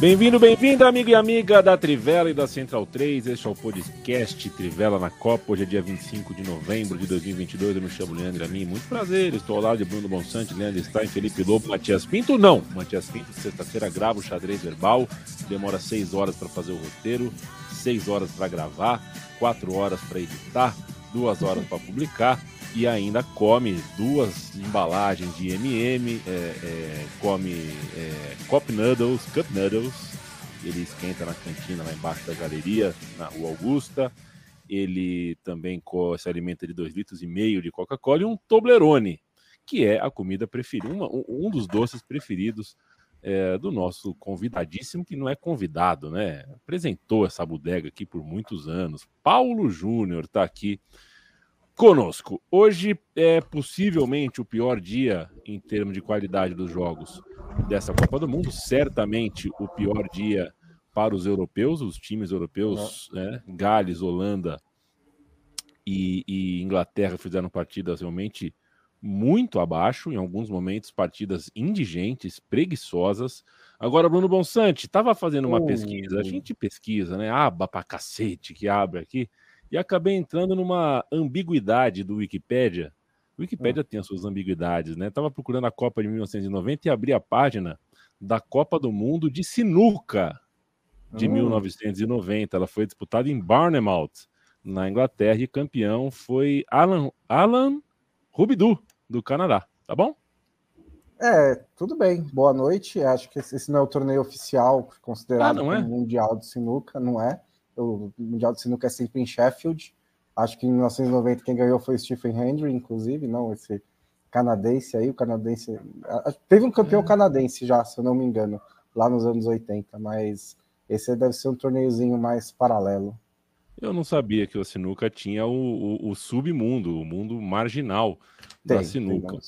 Bem-vindo, bem-vinda, amigo e amiga da Trivela e da Central 3. Este é o podcast Trivela na Copa. Hoje é dia 25 de novembro de 2022. Eu me chamo Leandro Amin. Muito prazer. Estou ao lado de Bruno Bonsante, Leandro Stein, Felipe Lobo, Matias Pinto. Não, Matias Pinto, sexta-feira, grava o xadrez verbal. Demora seis horas para fazer o roteiro, seis horas para gravar, quatro horas para editar, duas horas para publicar e ainda come duas embalagens de MM, é, é, come é, Cup Noodles, Cup Noodles, ele esquenta na cantina lá embaixo da galeria, na Rua Augusta, ele também se alimenta de dois litros e meio de Coca-Cola e um Toblerone, que é a comida preferida, uma, um dos doces preferidos é, do nosso convidadíssimo, que não é convidado, né? Apresentou essa bodega aqui por muitos anos. Paulo Júnior está aqui conosco. Hoje é possivelmente o pior dia em termos de qualidade dos jogos dessa Copa do Mundo. Certamente o pior dia para os europeus, os times europeus, né? Gales, Holanda e, e, Inglaterra fizeram partidas realmente muito abaixo, em alguns momentos partidas indigentes, preguiçosas. Agora, Bruno Bonsante estava fazendo uma pesquisa, a gente pesquisa, né? Aba pra cacete que abre aqui e acabei entrando numa ambiguidade do Wikipedia. O Wikipedia ah. tem as suas ambiguidades, né? Estava procurando a Copa de 1990 e abri a página da Copa do Mundo de Sinuca de 1990. Ela foi disputada em Barnemouth, na Inglaterra, e campeão foi Alan, Alan Rubidu, do Canadá. Tá bom? É, tudo bem. Boa noite. Acho que esse não é o torneio oficial considerado ah, é? Mundial de Sinuca, não é? O Mundial de Sinuca é sempre em Sheffield. Acho que em 1990 quem ganhou foi Stephen Hendry, inclusive, não esse canadense aí, o canadense. Teve um campeão é. canadense já, se eu não me engano, lá nos anos 80, mas esse deve ser um torneiozinho mais paralelo. Eu não sabia que o sinuca tinha o, o, o submundo, o mundo marginal tem, da sinuca.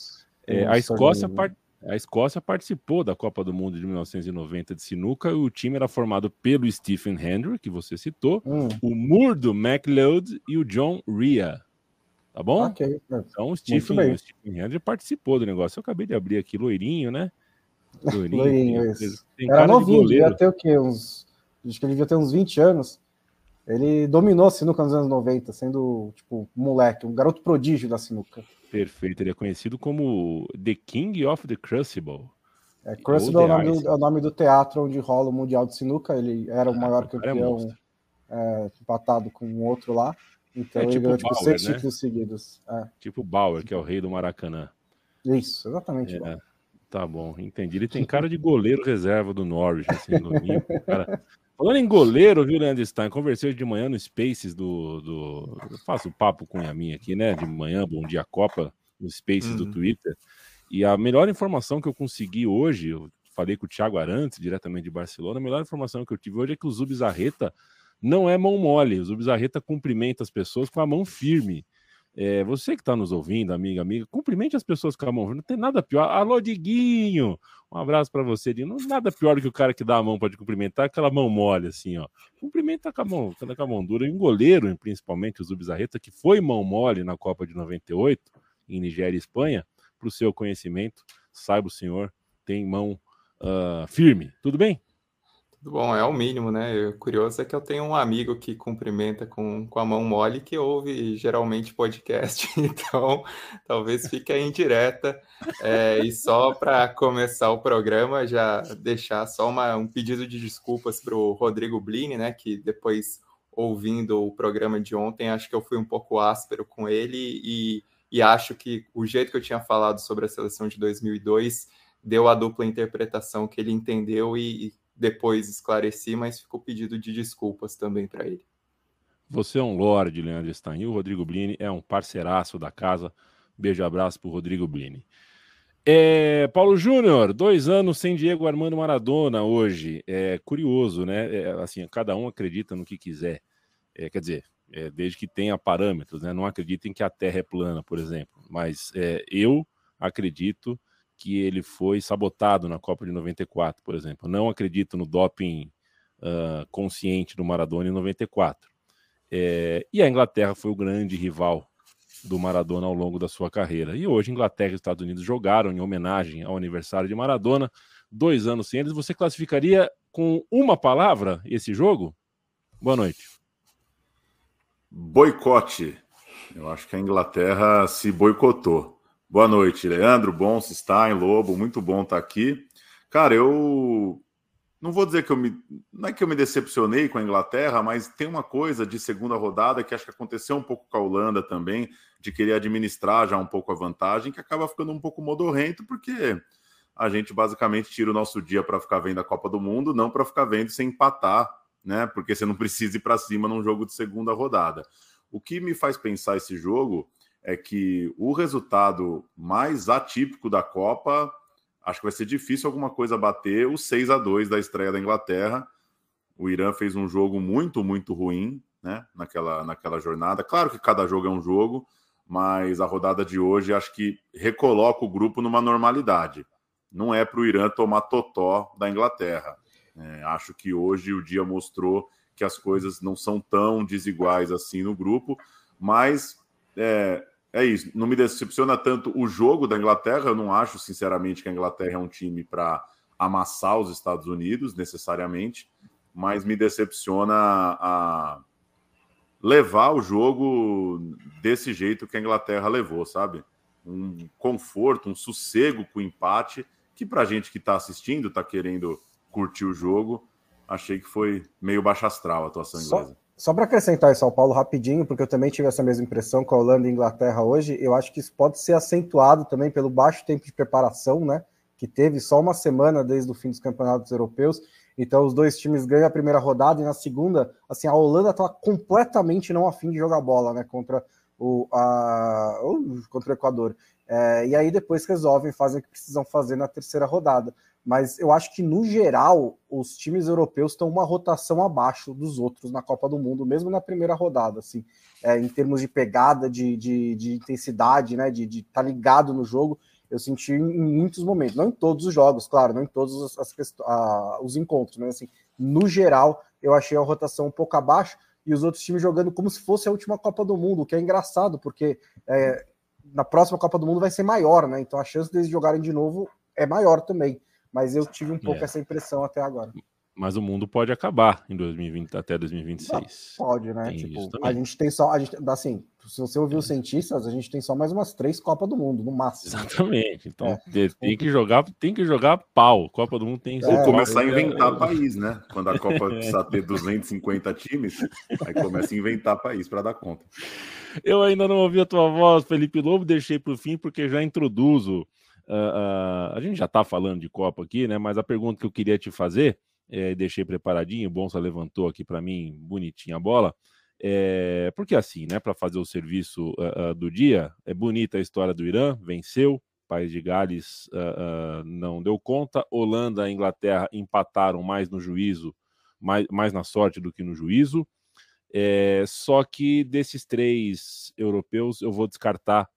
Tem, é, a Escócia part... A Escócia participou da Copa do Mundo de 1990 de sinuca. O time era formado pelo Stephen Hendry, que você citou, hum. o Murdo McLeod e o John Ria. Tá bom? Ok. Então o Stephen, o Stephen Hendry participou do negócio. Eu acabei de abrir aqui, loirinho, né? Loirinho. loirinho isso. Tem era novinho, devia ter o quê? Uns... Acho que ele devia ter uns 20 anos. Ele dominou a sinuca nos anos 90, sendo, tipo, um moleque, um garoto prodígio da sinuca. Perfeito, ele é conhecido como The King of the Crucible. É, Crucible é o, nome do, é o nome do teatro onde rola o Mundial de Sinuca. Ele era o ah, maior é campeão, é empatado com um outro lá. Então é, ele tipo ganhou tipo, Bauer, seis né? títulos seguidos. É. Tipo Bauer, que é o rei do Maracanã. Isso, exatamente. É, tá bom, entendi. Ele tem cara de goleiro reserva do Norwich, assim, no cara. Falando em goleiro, viu, Leandro Stein? Conversei hoje de manhã no Spaces do. do... Eu faço papo com a minha aqui, né? De manhã, bom dia Copa, no Spaces uhum. do Twitter. E a melhor informação que eu consegui hoje, eu falei com o Thiago Arantes, diretamente de Barcelona, a melhor informação que eu tive hoje é que o Zubizarreta não é mão mole. O Zubizarreta cumprimenta as pessoas com a mão firme. É, você que está nos ouvindo, amiga, amiga, cumprimente as pessoas a mão. Não tem nada pior. Alô, Diguinho! Um abraço para você, Diguinho. Não nada pior do que o cara que dá a mão para te cumprimentar, aquela mão mole, assim, ó. Cumprimenta com a mão, com a mão dura. E um goleiro, principalmente o Zubizarreta, que foi mão mole na Copa de 98, em Nigéria e Espanha, para o seu conhecimento, saiba o senhor, tem mão uh, firme. Tudo bem? Bom, é o mínimo, né? Curioso é que eu tenho um amigo que cumprimenta com, com a mão mole que ouve geralmente podcast, então talvez fique indireta. É, e só para começar o programa, já deixar só uma, um pedido de desculpas para o Rodrigo Blini, né? Que depois, ouvindo o programa de ontem, acho que eu fui um pouco áspero com ele e, e acho que o jeito que eu tinha falado sobre a seleção de 2002 deu a dupla interpretação que ele entendeu e depois esclareci, mas ficou pedido de desculpas também para ele. Você é um lorde, Leandro Stein. O Rodrigo Blini é um parceiraço da casa. Beijo e abraço para Rodrigo Blini. É, Paulo Júnior, dois anos sem Diego Armando Maradona hoje. É curioso, né? É, assim, cada um acredita no que quiser. É, quer dizer, é, desde que tenha parâmetros, né? Não acreditem que a Terra é plana, por exemplo. Mas é, eu acredito que ele foi sabotado na Copa de 94, por exemplo. Não acredito no doping uh, consciente do Maradona em 94. É, e a Inglaterra foi o grande rival do Maradona ao longo da sua carreira. E hoje Inglaterra e Estados Unidos jogaram em homenagem ao aniversário de Maradona, dois anos sem eles. Você classificaria com uma palavra esse jogo? Boa noite. Boicote. Eu acho que a Inglaterra se boicotou. Boa noite, Leandro. Bom se está em Lobo. Muito bom estar aqui. Cara, eu não vou dizer que eu me. Não é que eu me decepcionei com a Inglaterra, mas tem uma coisa de segunda rodada que acho que aconteceu um pouco com a Holanda também, de querer administrar já um pouco a vantagem, que acaba ficando um pouco modorrento, porque a gente basicamente tira o nosso dia para ficar vendo a Copa do Mundo, não para ficar vendo sem empatar, né? Porque você não precisa ir para cima num jogo de segunda rodada. O que me faz pensar esse jogo é que o resultado mais atípico da Copa, acho que vai ser difícil alguma coisa bater o 6 a 2 da estreia da Inglaterra. O Irã fez um jogo muito, muito ruim, né, naquela, naquela jornada. Claro que cada jogo é um jogo, mas a rodada de hoje acho que recoloca o grupo numa normalidade. Não é para o Irã tomar totó da Inglaterra. É, acho que hoje o dia mostrou que as coisas não são tão desiguais assim no grupo, mas é, é isso. Não me decepciona tanto o jogo da Inglaterra. Eu não acho, sinceramente, que a Inglaterra é um time para amassar os Estados Unidos, necessariamente, mas me decepciona a levar o jogo desse jeito que a Inglaterra levou, sabe? Um conforto, um sossego com o empate, que para a gente que está assistindo, está querendo curtir o jogo, achei que foi meio baixa astral a atuação inglesa. Só para acrescentar em São Paulo rapidinho, porque eu também tive essa mesma impressão com a Holanda e Inglaterra hoje, eu acho que isso pode ser acentuado também pelo baixo tempo de preparação, né? Que teve só uma semana desde o fim dos campeonatos europeus. Então os dois times ganham a primeira rodada e na segunda, assim, a Holanda estava completamente não afim de jogar bola, né? Contra o, a, contra o Equador. É, e aí depois resolvem, fazem o que precisam fazer na terceira rodada mas eu acho que no geral os times europeus estão uma rotação abaixo dos outros na Copa do Mundo, mesmo na primeira rodada, assim, é, em termos de pegada, de, de, de intensidade, né, de estar tá ligado no jogo, eu senti em muitos momentos, não em todos os jogos, claro, não em todos os, as, a, os encontros, mas assim, no geral eu achei a rotação um pouco abaixo e os outros times jogando como se fosse a última Copa do Mundo, o que é engraçado, porque é, na próxima Copa do Mundo vai ser maior, né? Então a chance deles jogarem de novo é maior também mas eu tive um pouco é. essa impressão até agora. Mas o mundo pode acabar em 2020 até 2026. Pode, né? Tipo, a gente tem só, a gente, assim, se você ouviu os cientistas, a gente tem só mais umas três Copas do Mundo, no máximo. Exatamente. Então é. tem que jogar, tem que jogar pau. Copa do Mundo tem que Ou é, começar a inventar país, né? Quando a Copa precisa ter 250 times, aí começa a inventar país para dar conta. Eu ainda não ouvi a tua voz, Felipe Lobo, deixei para o fim porque já introduzo Uh, uh, a gente já está falando de Copa aqui, né? Mas a pergunta que eu queria te fazer, é, deixei preparadinho, o Bonsa levantou aqui para mim bonitinha a bola. É, porque assim, né? Para fazer o serviço uh, do dia, é bonita a história do Irã, venceu, País de Gales não deu conta, Holanda e Inglaterra empataram mais no juízo, mais, mais na sorte do que no juízo. É, só que desses três europeus, eu vou descartar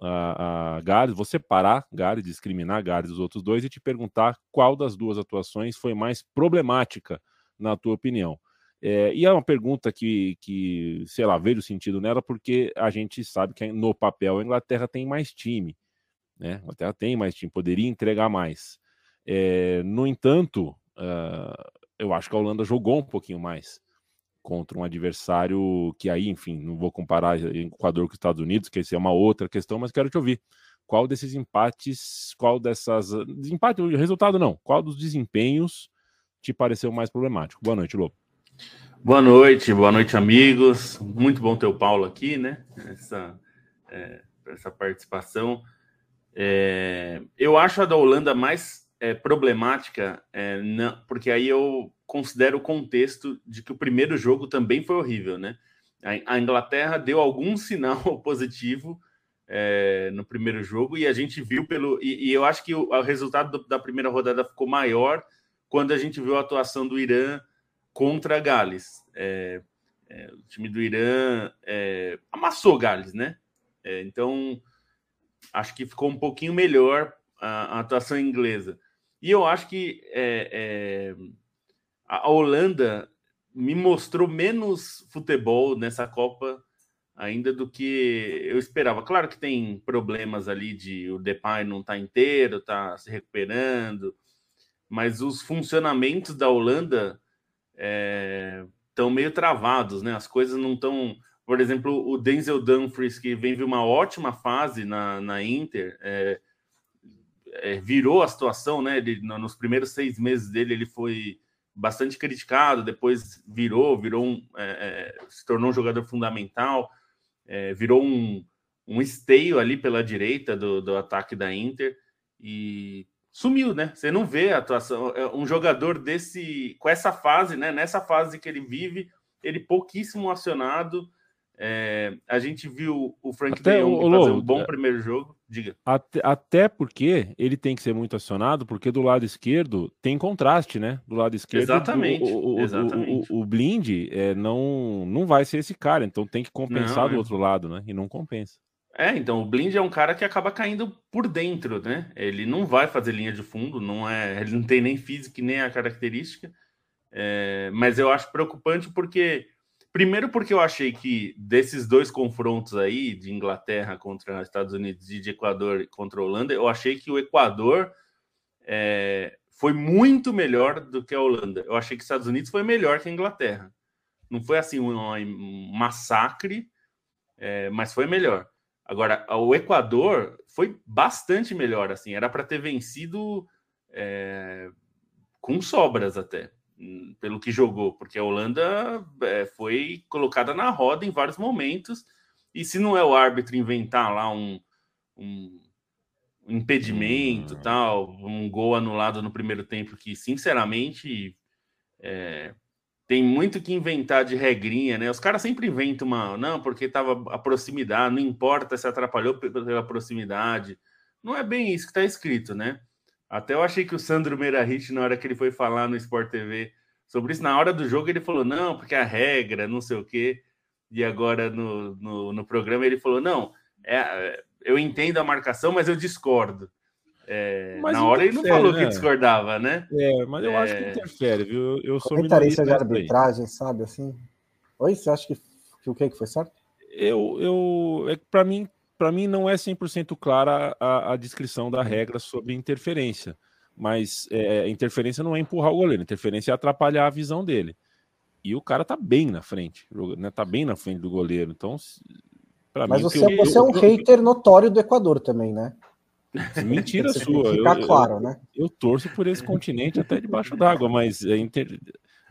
a, a Gales, vou separar Gales, discriminar Gales dos outros dois e te perguntar qual das duas atuações foi mais problemática, na tua opinião. É, e é uma pergunta que, que, sei lá, vejo sentido nela, porque a gente sabe que no papel a Inglaterra tem mais time, né? A Inglaterra tem mais time, poderia entregar mais. É, no entanto, uh, eu acho que a Holanda jogou um pouquinho mais contra um adversário que aí, enfim, não vou comparar Equador com os Estados Unidos, que essa é uma outra questão, mas quero te ouvir. Qual desses empates, qual dessas. Empate, resultado não. Qual dos desempenhos te pareceu mais problemático? Boa noite, Lobo. Boa noite, boa noite, amigos. Muito bom ter o Paulo aqui, né? Essa, é, essa participação. É, eu acho a da Holanda mais é, problemática, é, não, porque aí eu considera o contexto de que o primeiro jogo também foi horrível, né? A Inglaterra deu algum sinal positivo é, no primeiro jogo e a gente viu pelo. E, e eu acho que o, o resultado do, da primeira rodada ficou maior quando a gente viu a atuação do Irã contra Gales. É, É, o time do Irã é, amassou Gales, né? É, então, acho que ficou um pouquinho melhor a, a atuação inglesa. E eu acho que é, é, a Holanda me mostrou menos futebol nessa Copa ainda do que eu esperava. Claro que tem problemas ali de o Depay não tá inteiro, tá se recuperando, mas os funcionamentos da Holanda estão é, meio travados, né? As coisas não estão. Por exemplo, o Denzel Dumfries, que vem de uma ótima fase na, na Inter, é, é, virou a situação, né? Ele, nos primeiros seis meses dele, ele foi bastante criticado, depois virou, virou um, é, é se tornou um jogador fundamental é, virou um, um esteio ali pela direita do, do ataque da Inter e sumiu, né? Você não vê a atuação. É um jogador desse, com essa fase, né? Nessa fase que ele vive, ele pouquíssimo acionado. É, a gente viu o Frank Até, de Jong fazer um bom é, primeiro jogo. Diga. Até, até, porque ele tem que ser muito acionado, porque do lado esquerdo tem contraste, né? Do lado esquerdo. Exatamente. O, o, exatamente. o, o, Blind é, não, não vai ser esse cara, então tem que compensar não, do é. outro lado, né? E não compensa. É, então o Blind é um cara que acaba caindo por dentro, né? Ele não vai fazer linha de fundo, não é, ele não tem nem física nem a característica. É, mas eu acho preocupante porque Primeiro, porque eu achei que desses dois confrontos aí, de Inglaterra contra Estados Unidos e de Equador contra Holanda, eu achei que o Equador é, foi muito melhor do que a Holanda. Eu achei que os Estados Unidos foi melhor que a Inglaterra. Não foi assim um, um massacre, é, mas foi melhor. Agora, o Equador foi bastante melhor, assim, era para ter vencido é, com sobras até pelo que jogou, porque a Holanda é, foi colocada na roda em vários momentos, e se não é o árbitro inventar lá um, um impedimento, hum. tal, um gol anulado no primeiro tempo, que sinceramente é, tem muito que inventar de regrinha, né? Os caras sempre inventam uma, não, porque tava a proximidade, não importa se atrapalhou pela proximidade. Não é bem isso que está escrito, né? Até eu achei que o Sandro Meirahit, na hora que ele foi falar no Sport TV sobre isso, na hora do jogo ele falou, não, porque a regra, não sei o quê. E agora no, no, no programa ele falou, não, é, eu entendo a marcação, mas eu discordo. É, na hora ele não falou né? que discordava, né? É, mas eu é... acho que é. interfere, viu? Eu sou comentarista de arbitragem, sabe assim? Oi, você acha que, que o que que foi certo? Eu, eu, é para mim para mim não é 100% clara a, a, descrição da regra sobre interferência, mas é, interferência não é empurrar o goleiro, interferência é atrapalhar a visão dele. E o cara tá bem na frente, né? Tá bem na frente do goleiro. Então, para mim, você, eu, você eu, é um eu, hater notório do Equador também, né? Mentira sua. Ficar claro, né? Eu torço por esse continente até debaixo d'água, mas é inter...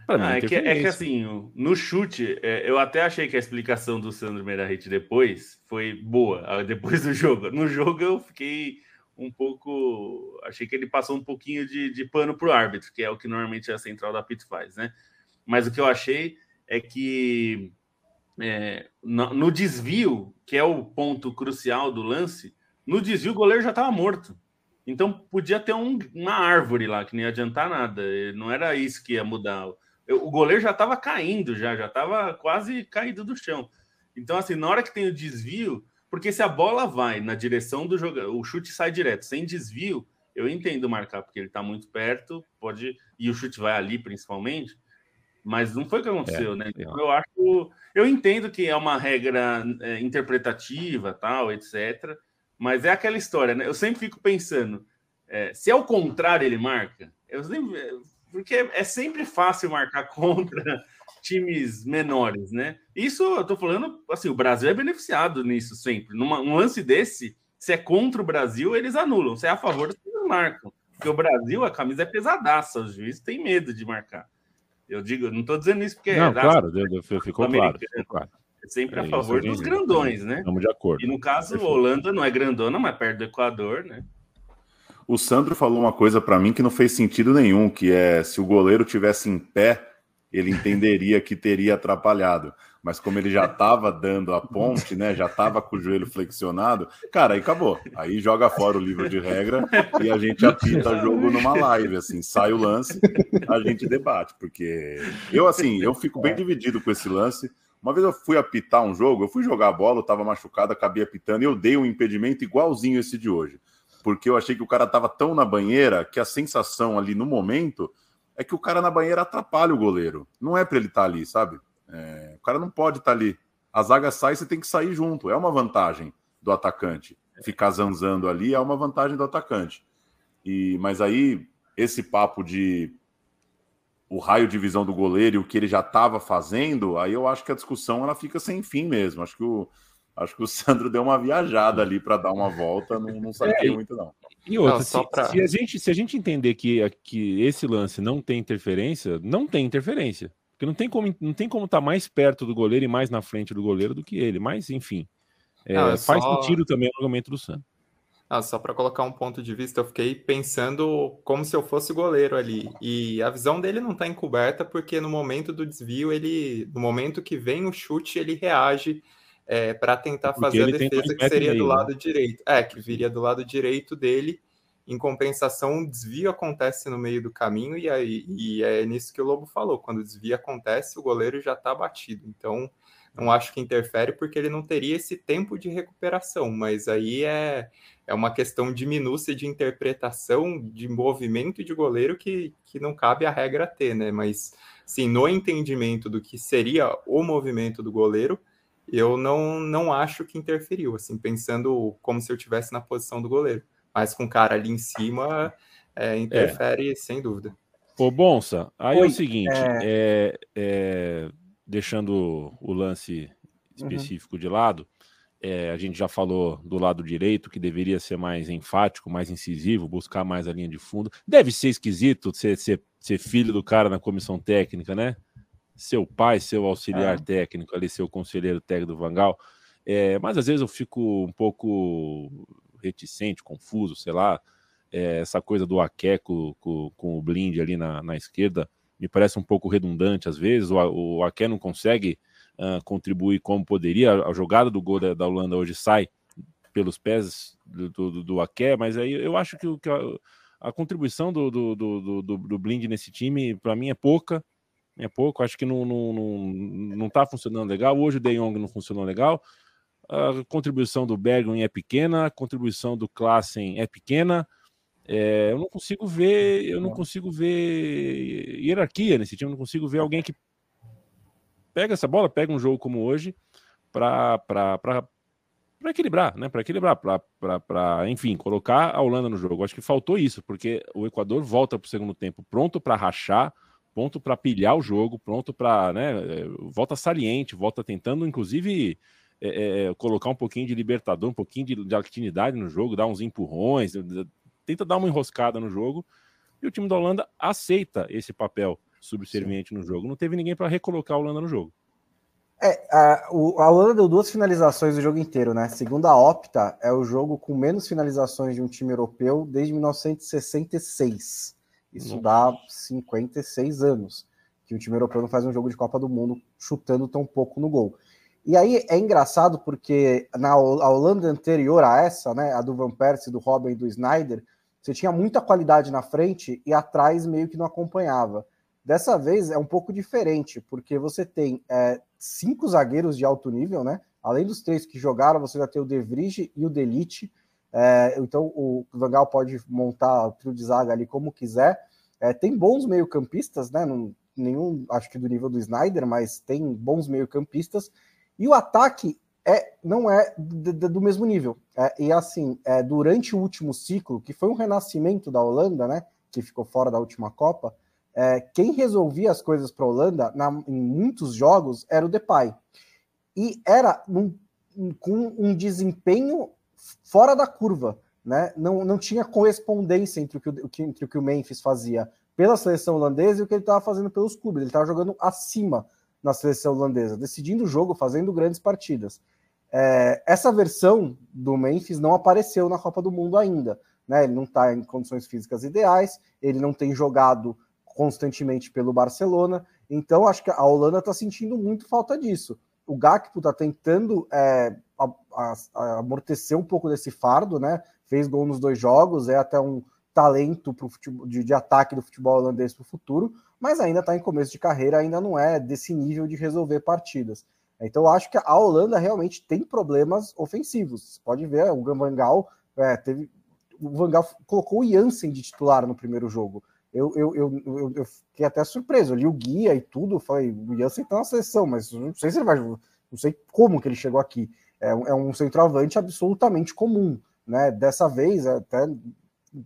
Ah, é, que, é, que, assim, no chute, é, eu até achei que a explicação do Sandro Meirahit depois foi boa, depois do jogo. No jogo eu fiquei um pouco. Achei que ele passou um pouquinho de, de pano para o árbitro, que é o que normalmente a central da PIT faz, né? Mas o que eu achei é que é, no, no, desvio, que é o ponto crucial do lance, no desvio o goleiro já estava morto. Então podia ter um, uma árvore lá que não ia adiantar nada. Não era isso que ia mudar o goleiro já estava caindo, já já estava quase caído do chão. Então, assim, na hora que tem o desvio, porque se a bola vai na direção do jogador, o chute sai direto, sem desvio, eu entendo marcar, porque ele está muito perto, pode. E o chute vai ali, principalmente. Mas não foi o que aconteceu, é, né? Então, eu acho. Eu entendo que é uma regra é, interpretativa, tal, etc. Mas é aquela história, né? Eu sempre fico pensando, é, se é o contrário ele marca, eu sempre, porque é sempre fácil marcar contra times menores, né? Isso eu tô falando, assim, o Brasil é beneficiado nisso sempre. Numa, um lance desse, se é contra o Brasil, eles anulam. Se é a favor, eles marcam. Porque o Brasil, a camisa é pesadaça, os juízes têm medo de marcar. Eu digo, não estou dizendo isso porque não, é claro, ficou claro, ficou claro. É sempre é a favor dos grandões, né? Estamos de acordo. E no caso, a Holanda não é grandona, mas perto do Equador, né? O Sandro falou uma coisa para mim que não fez sentido nenhum, que é se o goleiro tivesse em pé, ele entenderia que teria atrapalhado. Mas como ele já estava dando a ponte, né, já estava com o joelho flexionado, cara, aí acabou. Aí joga fora o livro de regra e a gente apita jogo numa live, assim, sai o lance, a gente debate, porque eu assim, eu fico bem dividido com esse lance. Uma vez eu fui apitar um jogo, eu fui jogar a bola, eu tava machucado, acabei apitando e eu dei um impedimento igualzinho esse de hoje. Porque eu achei que o cara tava tão na banheira que a sensação ali no momento é que o cara na banheira atrapalha o goleiro. Não é para ele estar tá ali, sabe? É, o cara não pode estar tá ali. A zaga sai, você tem que sair junto. É uma vantagem do atacante. Ficar zanzando ali é uma vantagem do atacante. E, mas aí, esse papo de o raio de visão do goleiro e o que ele já estava fazendo, aí eu acho que a discussão ela fica sem fim mesmo. Acho que o, acho que o Sandro deu uma viajada ali para dar uma volta, não, não saquei é, muito, não. E outra, não, se, pra... se, a gente, se a gente entender que, que esse lance não tem interferência, não tem interferência. Porque não tem como não tem como estar tá mais perto do goleiro e mais na frente do goleiro do que ele. Mas, enfim, é, não, é faz só... sentido também o argumento do Sandro. Ah, só para colocar um ponto de vista, eu fiquei pensando como se eu fosse goleiro ali. E a visão dele não está encoberta porque no momento do desvio, ele, no momento que vem o chute, ele reage é, para tentar porque fazer a defesa que seria meio, do né? lado né? direito. É, que viria do lado direito dele. Em compensação, o desvio acontece no meio do caminho e, aí, e é nisso que o Lobo falou. Quando o desvio acontece, o goleiro já está batido. Então, não acho que interfere porque ele não teria esse tempo de recuperação, mas aí é, é uma questão de minúcia de interpretação de movimento de goleiro que, que não cabe a regra ter, né? Mas sim, no entendimento do que seria o movimento do goleiro, eu não, não acho que interferiu, assim, pensando como se eu tivesse na posição do goleiro. Mas com o cara ali em cima, é, interfere é. sem dúvida. Ô, Bonsa, aí Oi, é o seguinte, é... é, é deixando o lance uhum. específico uhum. de lado, é, a gente já falou do lado direito que deveria ser mais enfático, mais incisivo, buscar mais a linha de fundo. Deve ser esquisito ser, ser, ser filho do cara na comissão técnica, né? Seu pai, seu auxiliar é. técnico, ali, seu conselheiro técnico do Vangal. É, mas às vezes eu fico um pouco reticente, confuso, sei lá. É, essa coisa do Akeco com, com, o Blind ali na, na esquerda me parece um pouco redundante às vezes. O, o Ake não consegue uh, contribuir como poderia. A, jogada do gol da, da, Holanda hoje sai pelos pés do, do, do Ake, mas aí eu acho que, que a, a, contribuição do, do, do, do, do Blind nesse time, para mim, é pouca. É pouco, acho que não, não, não, não tá funcionando legal. Hoje o De Jong não funcionou legal. A contribuição do Bergman é pequena, a contribuição do Klassen é pequena. É, eu não consigo ver, eu não consigo ver hierarquia nesse time, eu não consigo ver alguém que pega essa bola, pega um jogo como hoje para equilibrar, né? Para equilibrar, para enfim, colocar a Holanda no jogo. Acho que faltou isso, porque o Equador volta para o segundo tempo pronto para rachar, pronto para pilhar o jogo, pronto para, né? Volta saliente, volta tentando, inclusive. É, é, colocar um pouquinho de libertador, um pouquinho de, de actinidade no jogo, dar uns empurrões, tenta dar uma enroscada no jogo, e o time da Holanda aceita esse papel subserviente Sim. no jogo. Não teve ninguém para recolocar a Holanda no jogo. É, a, o, a Holanda deu duas finalizações do jogo inteiro, né? Segundo a Opta, é o jogo com menos finalizações de um time europeu desde 1966. Isso Nossa. dá 56 anos que o time europeu não faz um jogo de Copa do Mundo chutando tão pouco no gol. E aí é engraçado porque na a Holanda anterior a essa, né, a do Van Persie, do Robin e do Snyder, você tinha muita qualidade na frente e atrás meio que não acompanhava. Dessa vez é um pouco diferente, porque você tem é, cinco zagueiros de alto nível, né? Além dos três que jogaram, você já tem o De Vrij e o Delite. É, então o Vangal pode montar o trio de zaga ali como quiser. É, tem bons meio-campistas, né? Não, nenhum, acho que do nível do Snyder, mas tem bons meio-campistas. E o ataque é, não é do mesmo nível. É, e assim, é, durante o último ciclo, que foi um renascimento da Holanda, né, que ficou fora da última Copa, é, quem resolvia as coisas para a Holanda na, em muitos jogos era o Depay. E era num, com um desempenho fora da curva. Né? Não, não tinha correspondência entre o, que, entre o que o Memphis fazia pela seleção holandesa e o que ele estava fazendo pelos clubes. Ele estava jogando acima na seleção holandesa, decidindo o jogo, fazendo grandes partidas. É, essa versão do Memphis não apareceu na Copa do Mundo ainda. Né? Ele não está em condições físicas ideais, ele não tem jogado constantemente pelo Barcelona, então acho que a Holanda está sentindo muito falta disso. O Gakpo está tentando é, a, a, amortecer um pouco desse fardo, né? Fez gol nos dois jogos, é até um talento pro futebol, de, de ataque do futebol holandês para o futuro, mas ainda está em começo de carreira, ainda não é desse nível de resolver partidas. Então eu acho que a Holanda realmente tem problemas ofensivos. Você pode ver, o Gambangal é, teve. O Vangal colocou o Jansen de titular no primeiro jogo. Eu, eu, eu, eu, eu fiquei até surpreso. Eu li o guia e tudo. Falei, o Jansen tá na seleção, mas não sei se ele vai. Não sei como que ele chegou aqui. É, é um centroavante absolutamente comum. Né? Dessa vez, até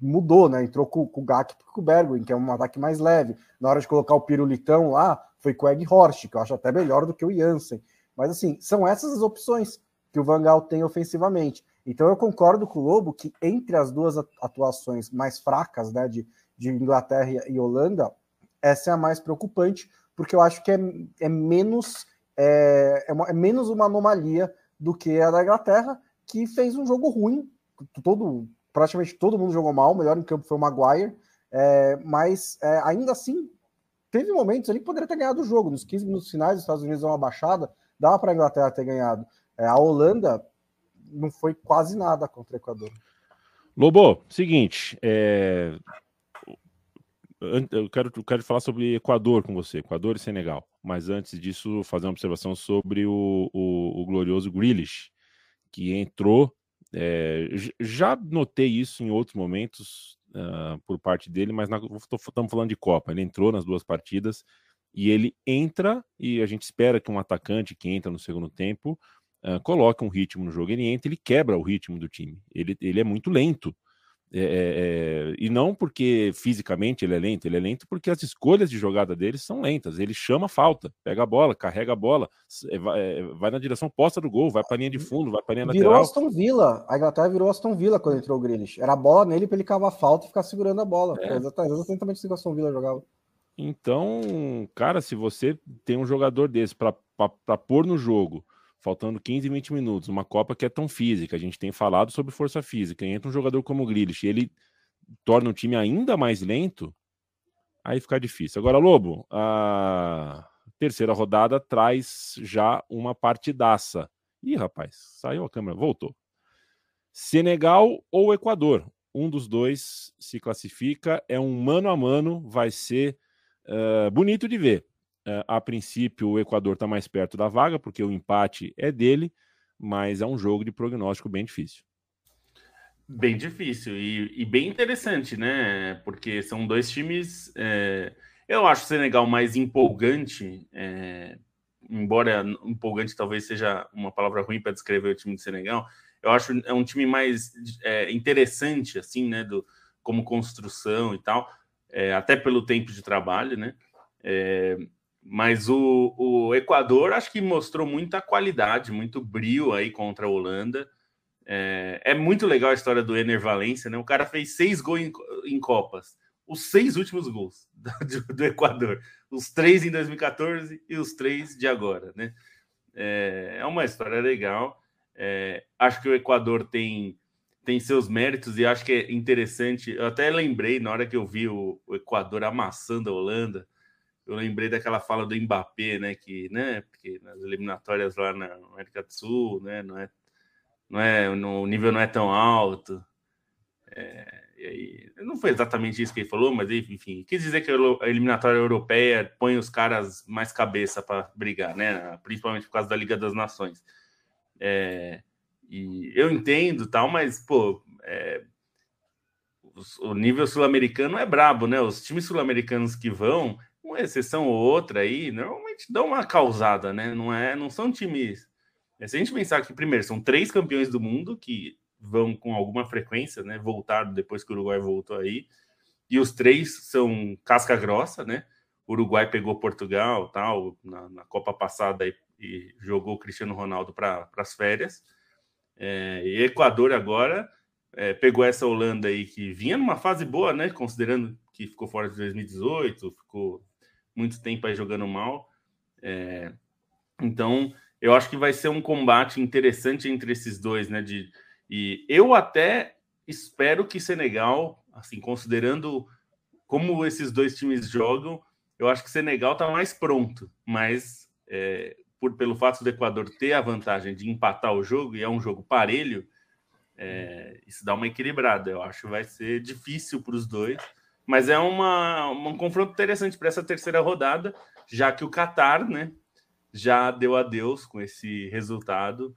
mudou, né? Entrou com, com o Gak e com o Bergwin, que é um ataque mais leve. Na hora de colocar o Pirulitão lá, foi com o Egg Horst, que eu acho até melhor do que o Jansen. Mas assim, são essas as opções que o Vangal tem ofensivamente. Então eu concordo com o Lobo que entre as duas atuações mais fracas, né, de, de Inglaterra e Holanda, essa é a mais preocupante, porque eu acho que é, é menos é, é, uma, é menos uma anomalia do que a da Inglaterra, que fez um jogo ruim. Todo, praticamente todo mundo jogou mal, o melhor em campo foi o Maguire, é, mas é, ainda assim teve momentos ali que poderia ter ganhado o jogo. Nos 15 minutos finais, os Estados Unidos dão uma baixada, dava para a Inglaterra ter ganhado. É, a Holanda não foi quase nada contra o Equador. Lobo, seguinte, é... eu, quero, eu quero falar sobre Equador com você, Equador e Senegal. Mas antes disso, fazer uma observação sobre o, o, o glorioso Grealish, que entrou. É... já notei isso em outros momentos uh, por parte dele, mas estamos falando de Copa. Ele entrou nas duas partidas e ele entra e a gente espera que um atacante que entra no segundo tempo uh, coloque um ritmo no jogo. Ele entra, ele quebra o ritmo do time. Ele, ele é muito lento. É, é, é, e não porque fisicamente ele é lento, ele é lento porque as escolhas de jogada dele são lentas. Ele chama a falta, pega a bola, carrega a bola, é, vai, é, vai na direção posta do gol, vai para a linha de fundo, vai para linha virou lateral. Aston Villa, a Inglaterra virou Aston Villa quando entrou o Grealish. Era a bola nele para ele cavar a falta e ficar segurando a bola. É. exatamente assim que o Aston Villa jogava. Então, cara, se você tem um jogador desse para pôr no jogo, faltando 15, 20 minutos, uma Copa que é tão física, a gente tem falado sobre força física, entra um jogador como o Grealish e ele torna o time ainda mais lento, aí fica difícil. Agora, Lobo, a terceira rodada traz já uma partidaça. Ih, rapaz, saiu a câmera, voltou. Senegal ou Equador? Um dos dois se classifica, é um mano a mano, vai ser uh, bonito de ver. Uh, a princípio, o Equador está mais perto da vaga, porque o empate é dele, mas é um jogo de prognóstico bem difícil. Bem difícil e, e bem interessante, né? Porque são dois times. É... Eu acho o Senegal mais empolgante, é... embora empolgante talvez seja uma palavra ruim para descrever o time do Senegal. Eu acho é um time mais é, interessante, assim, né? Do, como construção e tal, até pelo tempo de trabalho, né? Mas o, o Equador acho que mostrou muita qualidade, muito brilho aí contra a Holanda. É, é muito legal a história do Ener Valência, né? O cara fez seis gols em, em Copas. Os seis últimos gols do, do, Equador. Os três em 2014 e os três de agora, né? É, é uma história legal. É, acho que o Equador tem, tem seus méritos e acho que é interessante. Eu até lembrei na hora que eu vi o, o Equador amassando a Holanda eu lembrei daquela fala do Mbappé, né? Que, né? Porque nas eliminatórias lá na América do Sul, né? Não é, não é, no, o nível não é tão alto. É, aí, não foi exatamente isso que ele falou, mas enfim, quis dizer que a eliminatória europeia põe os caras mais cabeça para brigar, né? Principalmente por causa da Liga das Nações. É, e eu entendo tal, mas pô, é, o nível sul-americano é brabo, né? Os times sul-americanos que vão uma exceção ou outra aí, normalmente dão uma causada, né? Não é, não são times. É, se a gente pensar que primeiro são três campeões do mundo que vão com alguma frequência, né? Voltaram depois que o Uruguai voltou aí, e os três são casca grossa, né? O Uruguai pegou Portugal, tal, na, na Copa passada e, e, jogou o Cristiano Ronaldo para as férias. É, e Equador agora é, pegou essa Holanda aí que vinha numa fase boa, né? Considerando que ficou fora de 2018, ficou muito tempo aí jogando mal. É, então, eu acho que vai ser um combate interessante entre esses dois, né? De, e eu até espero que Senegal, assim, considerando como esses dois times jogam, eu acho que Senegal está mais pronto, mas é, por, pelo fato do Equador ter a vantagem de empatar o jogo, e é um jogo parelho, é, isso dá uma equilibrada. Eu acho que vai ser difícil para os dois. Mas é uma, um confronto interessante para essa terceira rodada, já que o Qatar, né, já deu adeus com esse resultado.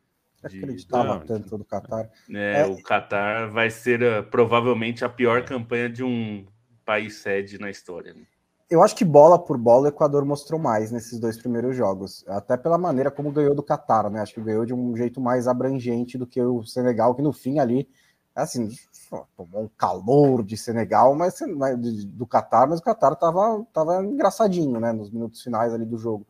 De... Acreditava tanto do Qatar. É, é, O Qatar vai ser uh, provavelmente a pior campanha de um país sede na história. Né? Eu acho que bola por bola o Equador mostrou mais nesses dois primeiros jogos, até pela maneira como ganhou do Qatar, né? Acho que ganhou de um jeito mais abrangente do que o Senegal, que no fim ali, assim, tomou um calor de Senegal, mas do Qatar, mas o Qatar tava, tava engraçadinho, né? Nos minutos finais ali do jogo.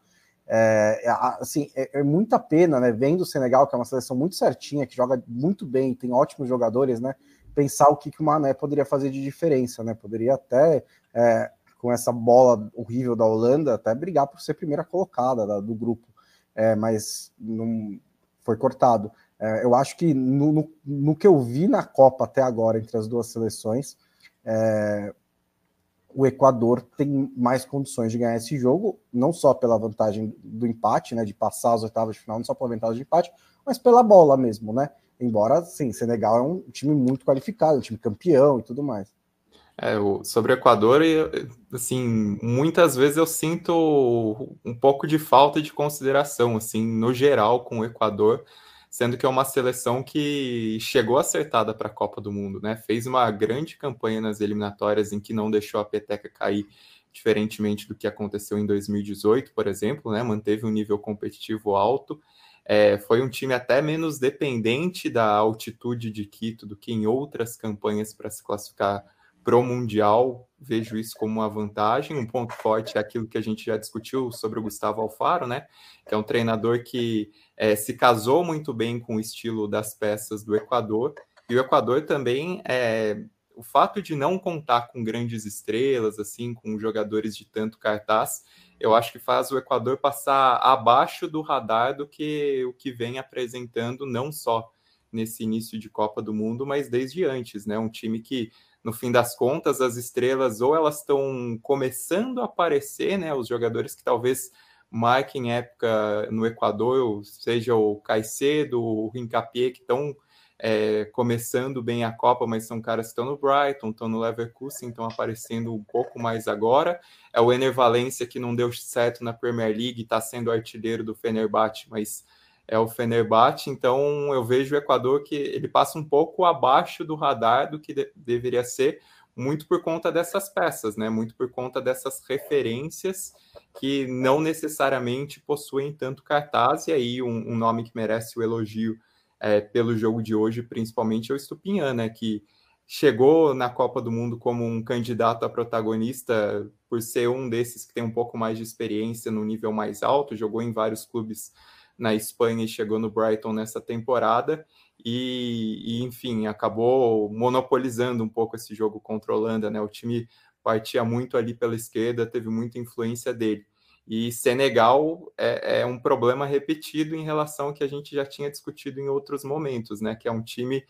É, é assim, é, é, muita pena, né? Vendo o Senegal, que é uma seleção muito certinha, que joga muito bem, tem ótimos jogadores, né? Pensar o que, que o Mané poderia fazer de diferença, né? Poderia até é, com essa bola horrível da Holanda, até brigar por ser primeira colocada da, do grupo, é, mas não foi cortado. É, eu acho que no, no, no, que eu vi na Copa até agora entre as duas seleções, é, o Equador tem mais condições de ganhar esse jogo, não só pela vantagem do empate, né, de passar as oitavas de final, não só pela vantagem de empate, mas pela bola mesmo, né? Embora, sim, Senegal é um time muito qualificado, um time campeão e tudo mais. É, sobre o Equador, assim, muitas vezes eu sinto um pouco de falta de consideração, assim, no geral com o Equador, sendo que é uma seleção que chegou acertada para a Copa do Mundo, né? Fez uma grande campanha nas eliminatórias em que não deixou a peteca cair, diferentemente do que aconteceu em 2018, por exemplo, né? Manteve um nível competitivo alto. É, foi um time até menos dependente da altitude de Quito do que em outras campanhas para se classificar pro Mundial, vejo isso como uma vantagem. Um ponto forte é aquilo que a gente já discutiu sobre o Gustavo Alfaro, né? Que é um treinador que é, se casou muito bem com o estilo das peças do Equador. E o Equador também, é, o fato de não contar com grandes estrelas, assim, com jogadores de tanto cartaz, eu acho que faz o Equador passar abaixo do radar do que o que vem apresentando, não só nesse início de Copa do Mundo, mas desde antes, né? Um time que no fim das contas, as estrelas ou elas estão começando a aparecer, né? Os jogadores que talvez marquem época no Equador, seja o Caicedo, o Rincapié, que estão é, começando bem a Copa, mas são caras que estão no Brighton, estão no Leverkusen, estão aparecendo um pouco mais agora. É o Ener Valencia, que não deu certo na Premier League, está sendo artilheiro do Fenerbahçe, mas é o Fenerbahçe, então eu vejo o Equador que ele passa um pouco abaixo do radar do que de deveria ser, muito por conta dessas peças, né? Muito por conta dessas referências que não necessariamente possuem tanto cartaz, e aí um, um nome que merece o elogio é, pelo jogo de hoje, principalmente, é o Stupinhan, né? Que chegou na Copa do Mundo como um candidato a protagonista por ser um desses que tem um pouco mais de experiência no nível mais alto, jogou em vários clubes na Espanha e chegou no Brighton nessa temporada. E, e, enfim, acabou monopolizando um pouco esse jogo contra a Holanda, né? O time partia muito ali pela esquerda, teve muita influência dele. E Senegal é, é, um problema repetido em relação ao que a gente já tinha discutido em outros momentos, né? Que é um time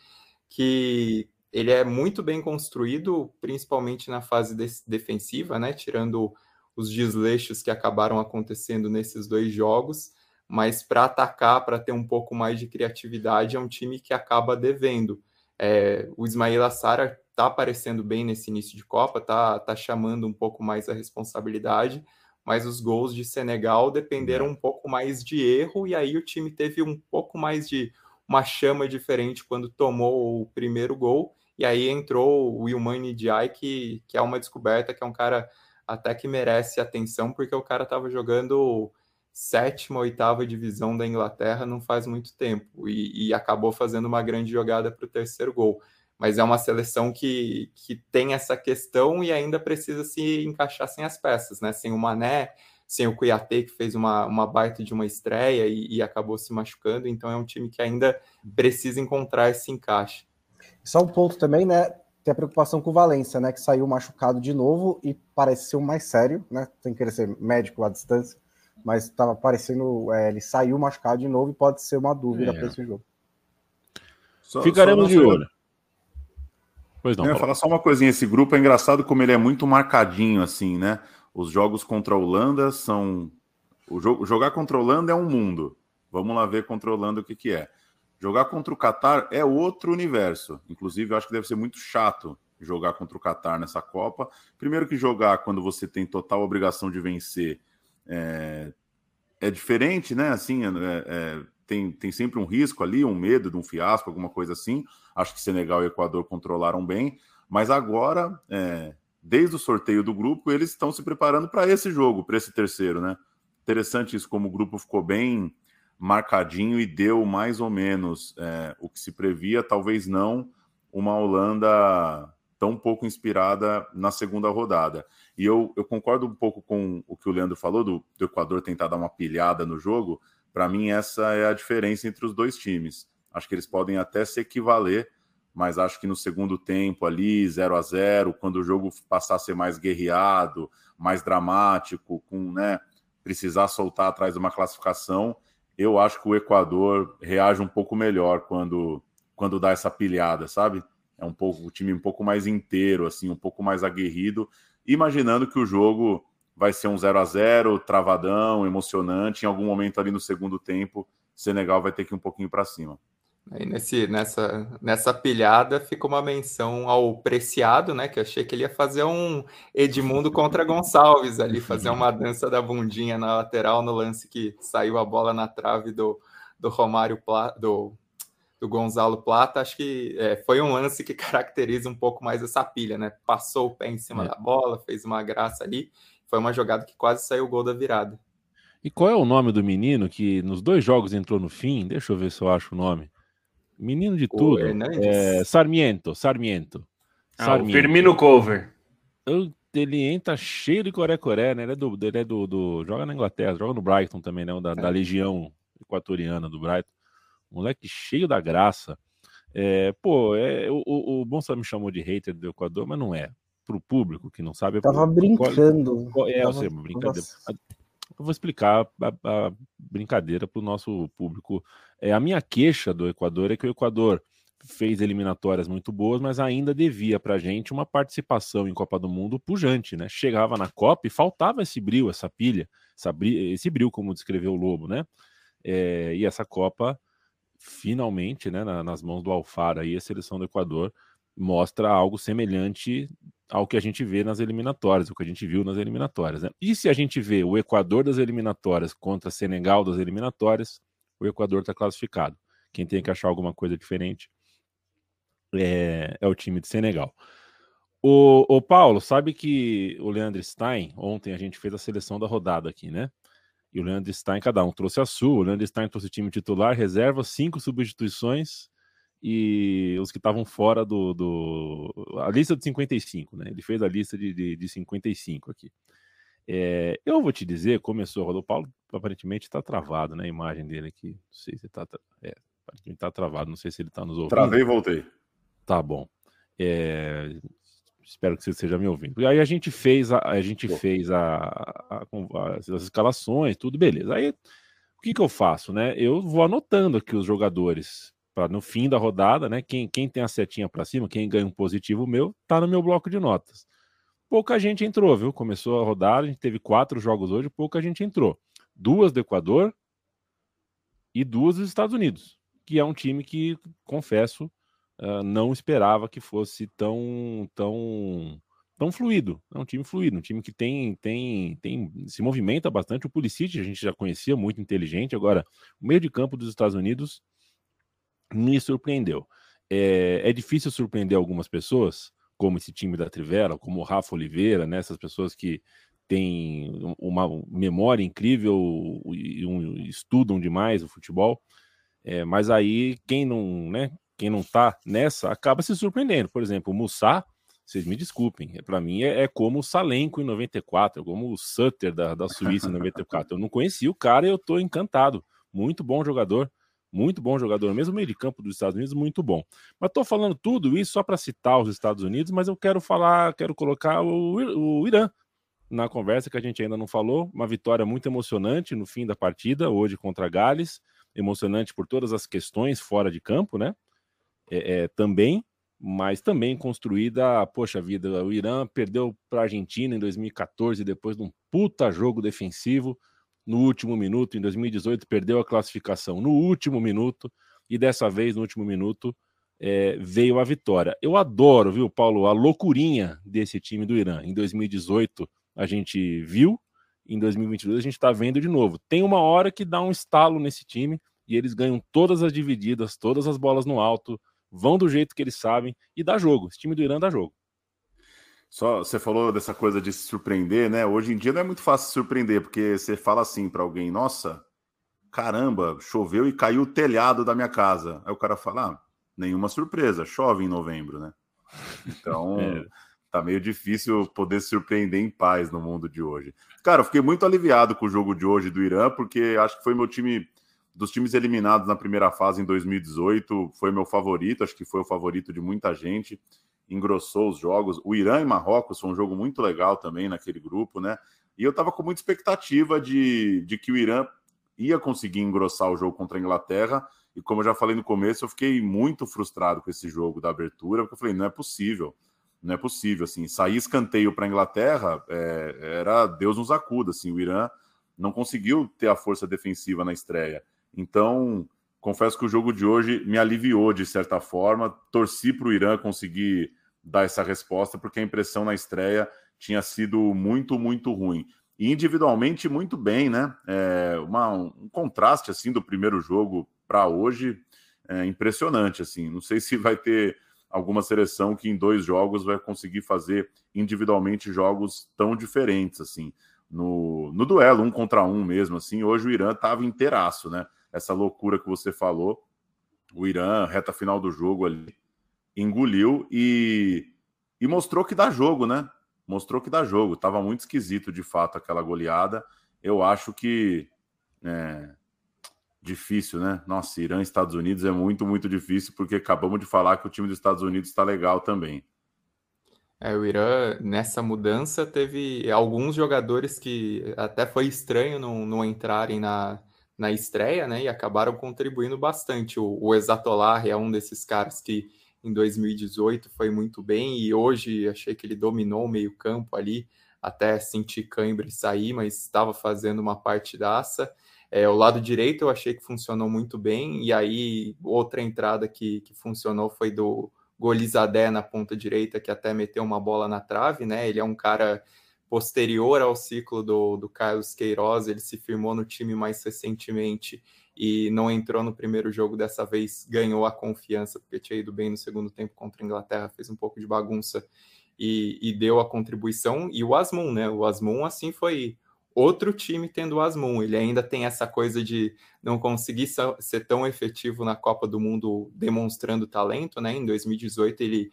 que ele é muito bem construído, principalmente na fase de defensiva, né? Tirando os desleixos que acabaram acontecendo nesses dois jogos mas para atacar, para ter um pouco mais de criatividade, é um time que acaba devendo. É, o Ismail Assara está aparecendo bem nesse início de Copa, está tá chamando um pouco mais a responsabilidade, mas os gols de Senegal dependeram um pouco mais de erro, e aí o time teve um pouco mais de uma chama diferente quando tomou o primeiro gol, e aí entrou o Ilmani Diay, que, que é uma descoberta, que é um cara até que merece atenção, porque o cara estava jogando sétima, oitava divisão da Inglaterra não faz muito tempo e, e acabou fazendo uma grande jogada para o terceiro gol. Mas é uma seleção que, que tem essa questão e ainda precisa se encaixar sem as peças, né? Sem o Mané, sem o Cuiatê, que fez uma, uma baita de uma estreia e, e acabou se machucando. Então é um time que ainda precisa encontrar esse encaixe. Só um ponto também, né? Tem a preocupação com o Valência, né? Que saiu machucado de novo e parece ser o mais sério, né? Tem que ser médico à distância mas estava parecendo. É, ele saiu machucado de novo e pode ser uma dúvida é. para esse jogo. Só, Ficaremos só de olho. Pois não. Eu ia falar só uma coisinha: esse grupo é engraçado como ele é muito marcadinho, assim, né? Os jogos contra a Holanda são. O jogo, jogar contra a Holanda é um mundo. Vamos lá ver contra a Holanda o que, que é. Jogar contra o Catar é outro universo. Inclusive, eu acho que deve ser muito chato jogar contra o Catar nessa Copa. Primeiro que jogar quando você tem total obrigação de vencer é, é diferente, né? Assim, é, é, tem, tem sempre um risco ali, um medo de um fiasco, alguma coisa assim. Acho que Senegal e Equador controlaram bem, mas agora, é, desde o sorteio do grupo, eles estão se preparando para esse jogo, para esse terceiro, né? Interessante isso, como o grupo ficou bem marcadinho e deu mais ou menos é, o que se previa, talvez não uma Holanda tão pouco inspirada na segunda rodada. E eu, eu concordo um pouco com o que o Leandro falou, do, do Equador tentar dar uma pilhada no jogo. Para mim, essa é a diferença entre os dois times. Acho que eles podem até se equivaler, mas acho que no segundo tempo ali, 0 a 0 quando o jogo passar a ser mais guerreado, mais dramático, com né, precisar soltar atrás de uma classificação, eu acho que o Equador reage um pouco melhor quando, quando dá essa pilhada, sabe? É um pouco o time um pouco mais inteiro, assim, um pouco mais aguerrido, imaginando que o jogo vai ser um 0 a 0 travadão, emocionante. Em algum momento ali no segundo tempo, Senegal vai ter que ir um pouquinho para cima. Aí nesse, nessa, nessa pilhada fica uma menção ao Preciado, né? Que eu achei que ele ia fazer um Edmundo contra Gonçalves ali, fazer uma dança da bundinha na lateral no lance que saiu a bola na trave do, do Romário do, do Gonzalo Plata. Acho que é, foi um lance que caracteriza um pouco mais essa pilha, né? Passou o pé em cima é. da bola, fez uma graça ali foi uma jogada que quase saiu o gol da virada. E qual é o nome do menino que nos dois jogos entrou no fim? Deixa eu ver se eu acho o nome. Menino de tudo. É, Sarmiento, Sarmiento. Ah, Sarmiento. Firmino Cover. Ele entra cheio de coré-coré, né? Ele é, do, ele é do, do, Joga na Inglaterra, joga no Brighton também, né? Da, é. da Legião Equatoriana do Brighton. Moleque cheio da graça. É, pô, é, o, o, Bonsa me chamou de hater do Equador, mas não é para o público que não sabe. Tava brincando. É, Tava... brincadeira. Eu vou explicar a, a brincadeira para o nosso público. É, a minha queixa do Equador é que o Equador fez eliminatórias muito boas, mas ainda devia para a gente uma participação em Copa do Mundo pujante, né? Chegava na Copa e faltava esse brilho, essa pilha, essa, esse brilho, como descreveu o Lobo, né? É, e essa Copa, finalmente, né, nas mãos do Alfaro aí, a seleção do Equador mostra algo semelhante ao que a gente vê nas eliminatórias, o que a gente viu nas eliminatórias. Né? E se a gente vê o Equador das eliminatórias contra Senegal das eliminatórias, o Equador está classificado. Quem tem que achar alguma coisa diferente é, é o time de Senegal. O, o, Paulo, sabe que o Leandro Stein, ontem a gente fez a seleção da rodada aqui, né? E o Leandro Stein, cada um trouxe a sua. O Leandro Stein trouxe o time titular, reserva, cinco substituições e os que estavam fora do, do, A lista de 55, né? Ele fez a lista de, de, de 55 aqui. É, eu vou te dizer, começou o Paulo, aparentemente está travado, né? A imagem dele aqui. Não sei se está. É, aparentemente está travado, não sei se ele está nos ouvindo. Travei e voltei. Tá bom. É, espero que você esteja me ouvindo. E aí a gente fez a, a gente Pô. fez a, a, a, as escalações, tudo beleza. Aí o que, que eu faço, né? Eu vou anotando aqui os jogadores para no fim da rodada, né? Quem, quem tem a setinha para cima, quem ganha um positivo meu, tá no meu bloco de notas. Pouca gente entrou, viu? Começou a rodada, a gente teve quatro jogos hoje, pouca gente entrou. Duas do Equador e duas dos Estados Unidos, que é um time que, confesso, não esperava que fosse tão, tão, tão fluido. É um time fluido, um time que tem, tem, tem se movimenta bastante. O Pulisic a gente já conhecia, muito inteligente. Agora, o meio de campo dos Estados Unidos me surpreendeu. É, é, difícil surpreender algumas pessoas, como esse time da Trivela, como o Rafa Oliveira, né, essas pessoas que têm uma memória incrível e um, estudam demais o futebol. É, mas aí quem não, né, quem não tá nessa acaba se surpreendendo. Por exemplo, o Mussá, vocês me desculpem, é, para mim é, é, como o Salenco em 94, é como o Sutter da, da Suíça em 94. Eu não conhecia o cara e eu tô encantado. Muito bom jogador. Muito bom jogador, mesmo meio de campo dos Estados Unidos, muito bom. Mas estou falando tudo isso só para citar os Estados Unidos, mas eu quero falar, quero colocar o, o Irã na conversa que a gente ainda não falou. Uma vitória muito emocionante no fim da partida, hoje contra Gales. Emocionante por todas as questões fora de campo, né? É, é, também, mas também construída, poxa vida, o Irã perdeu para a Argentina em 2014 depois de um puta jogo defensivo no último minuto. Em 2018, perdeu a classificação no último minuto. E dessa vez, no último minuto, é, veio a vitória. Eu adoro, viu, Paulo, a loucurinha desse time do Irã. Em 2018, a gente viu em 2022 a gente está vendo de novo. Tem uma hora que dá um estalo nesse time e eles ganham todas as divididas, todas as bolas no alto, vão do jeito que eles sabem e dá jogo. Esse time do Irã dá jogo. Só você falou dessa coisa de se surpreender, né? Hoje em dia não é muito fácil se surpreender, porque você fala assim para alguém: "Nossa, caramba, choveu e caiu o telhado da minha casa". Aí o cara fala: ah, "Nenhuma surpresa, chove em novembro, né?". Então, é. tá meio difícil poder se surpreender em paz no mundo de hoje. Cara, eu fiquei muito aliviado com o jogo de hoje do Irã, porque acho que foi meu time dos times eliminados na primeira fase em 2018, foi meu favorito, acho que foi o favorito de muita gente engrossou os jogos. O Irã e Marrocos foi um jogo muito legal também naquele grupo, né? E eu estava com muita expectativa de, de que o Irã ia conseguir engrossar o jogo contra a Inglaterra. E como eu já falei no começo, eu fiquei muito frustrado com esse jogo da abertura, porque eu falei, não é possível, não é possível. Assim, sair escanteio para a Inglaterra é, era Deus nos acuda. Assim, o Irã não conseguiu ter a força defensiva na estreia. Então, confesso que o jogo de hoje me aliviou de certa forma. Torci para o Irã conseguir dar essa resposta, porque a impressão na estreia tinha sido muito, muito ruim. E individualmente, muito bem, né? É uma, um contraste assim do primeiro jogo para hoje é impressionante. assim. Não sei se vai ter alguma seleção que em dois jogos vai conseguir fazer individualmente jogos tão diferentes assim. No, no duelo, um contra um mesmo, assim, hoje o Irã estava inteiraço, né? Essa loucura que você falou. O Irã, reta final do jogo ali, engoliu e, e mostrou que dá jogo, né? Mostrou que dá jogo. Tava muito esquisito, de fato, aquela goleada. Eu acho que é, difícil, né? Nossa, Irã e Estados Unidos é muito, muito difícil, porque acabamos de falar que o time dos Estados Unidos está legal também. É, o Irã, nessa mudança, teve alguns jogadores que até foi estranho não, não entrarem na, na estreia, né? E acabaram contribuindo bastante. O, o Exatolar é um desses caras que em 2018 foi muito bem e hoje achei que ele dominou o meio-campo ali, até sentir cãibra e sair, mas estava fazendo uma partidaça. É, o lado direito eu achei que funcionou muito bem, e aí outra entrada que, que funcionou foi do Golizadé na ponta direita, que até meteu uma bola na trave, né? Ele é um cara posterior ao ciclo do, do Carlos Queiroz, ele se firmou no time mais recentemente e não entrou no primeiro jogo dessa vez, ganhou a confiança, porque tinha ido bem no segundo tempo contra a Inglaterra, fez um pouco de bagunça e, e deu a contribuição. E o Asmun, né? O Asmun, assim, foi outro time tendo o Asmun. Ele ainda tem essa coisa de não conseguir ser tão efetivo na Copa do Mundo demonstrando talento, né? Em 2018 ele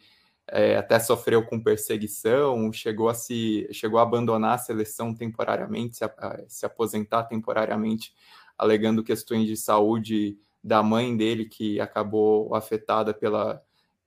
é, até sofreu com perseguição, chegou a se chegou a abandonar a seleção temporariamente, se, a, se aposentar temporariamente, alegando questões de saúde da mãe dele que acabou afetada pela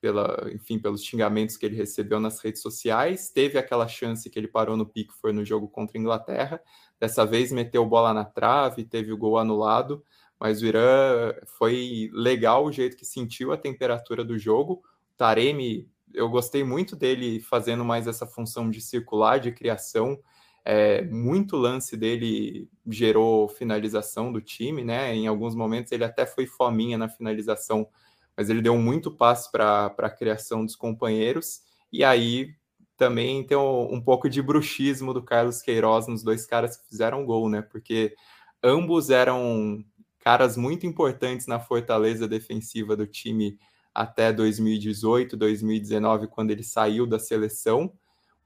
pela, enfim, pelos xingamentos que ele recebeu nas redes sociais. Teve aquela chance que ele parou no Pickford no jogo contra a Inglaterra. Dessa vez meteu bola na trave, teve o gol anulado, mas o Irã foi legal o jeito que sentiu a temperatura do jogo. Taremi eu gostei muito dele fazendo mais essa função de circular, de criação. É, muito lance dele gerou finalização do time, né? Em alguns momentos ele até foi fominha na finalização, mas ele deu muito passe para a criação dos companheiros. E aí também tem um, um, pouco de bruxismo do Carlos Queiroz nos dois caras que fizeram gol, né? Porque ambos eram caras muito importantes na fortaleza defensiva do time até 2018, 2019, quando ele saiu da seleção.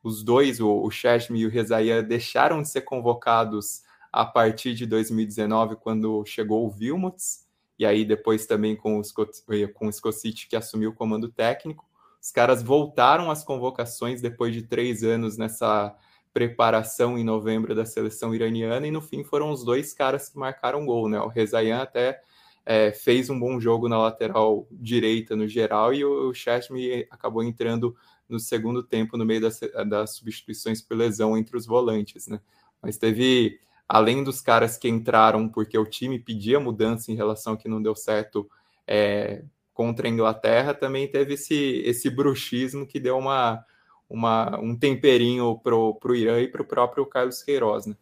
Os dois, o, o e o Rezaia, deixaram de ser convocados a partir de 2019, quando chegou o Vilmots, e aí depois também com o, Scott, eh, com o Scocic, que assumiu o comando técnico. Os caras voltaram às convocações depois de três anos nessa preparação em novembro da seleção iraniana, e no fim foram os dois caras que marcaram gol, né? O Rezayan até é, fez um bom jogo na lateral direita no geral e o, o Chesney acabou entrando no segundo tempo no meio das, das substituições por lesão entre os volantes, né? Mas teve, além dos caras que entraram porque o time pedia mudança em relação ao que não deu certo é, contra a Inglaterra, também teve esse, esse bruxismo que deu uma, uma, um temperinho pro, pro Irã e pro próprio Carlos Queiroz, né?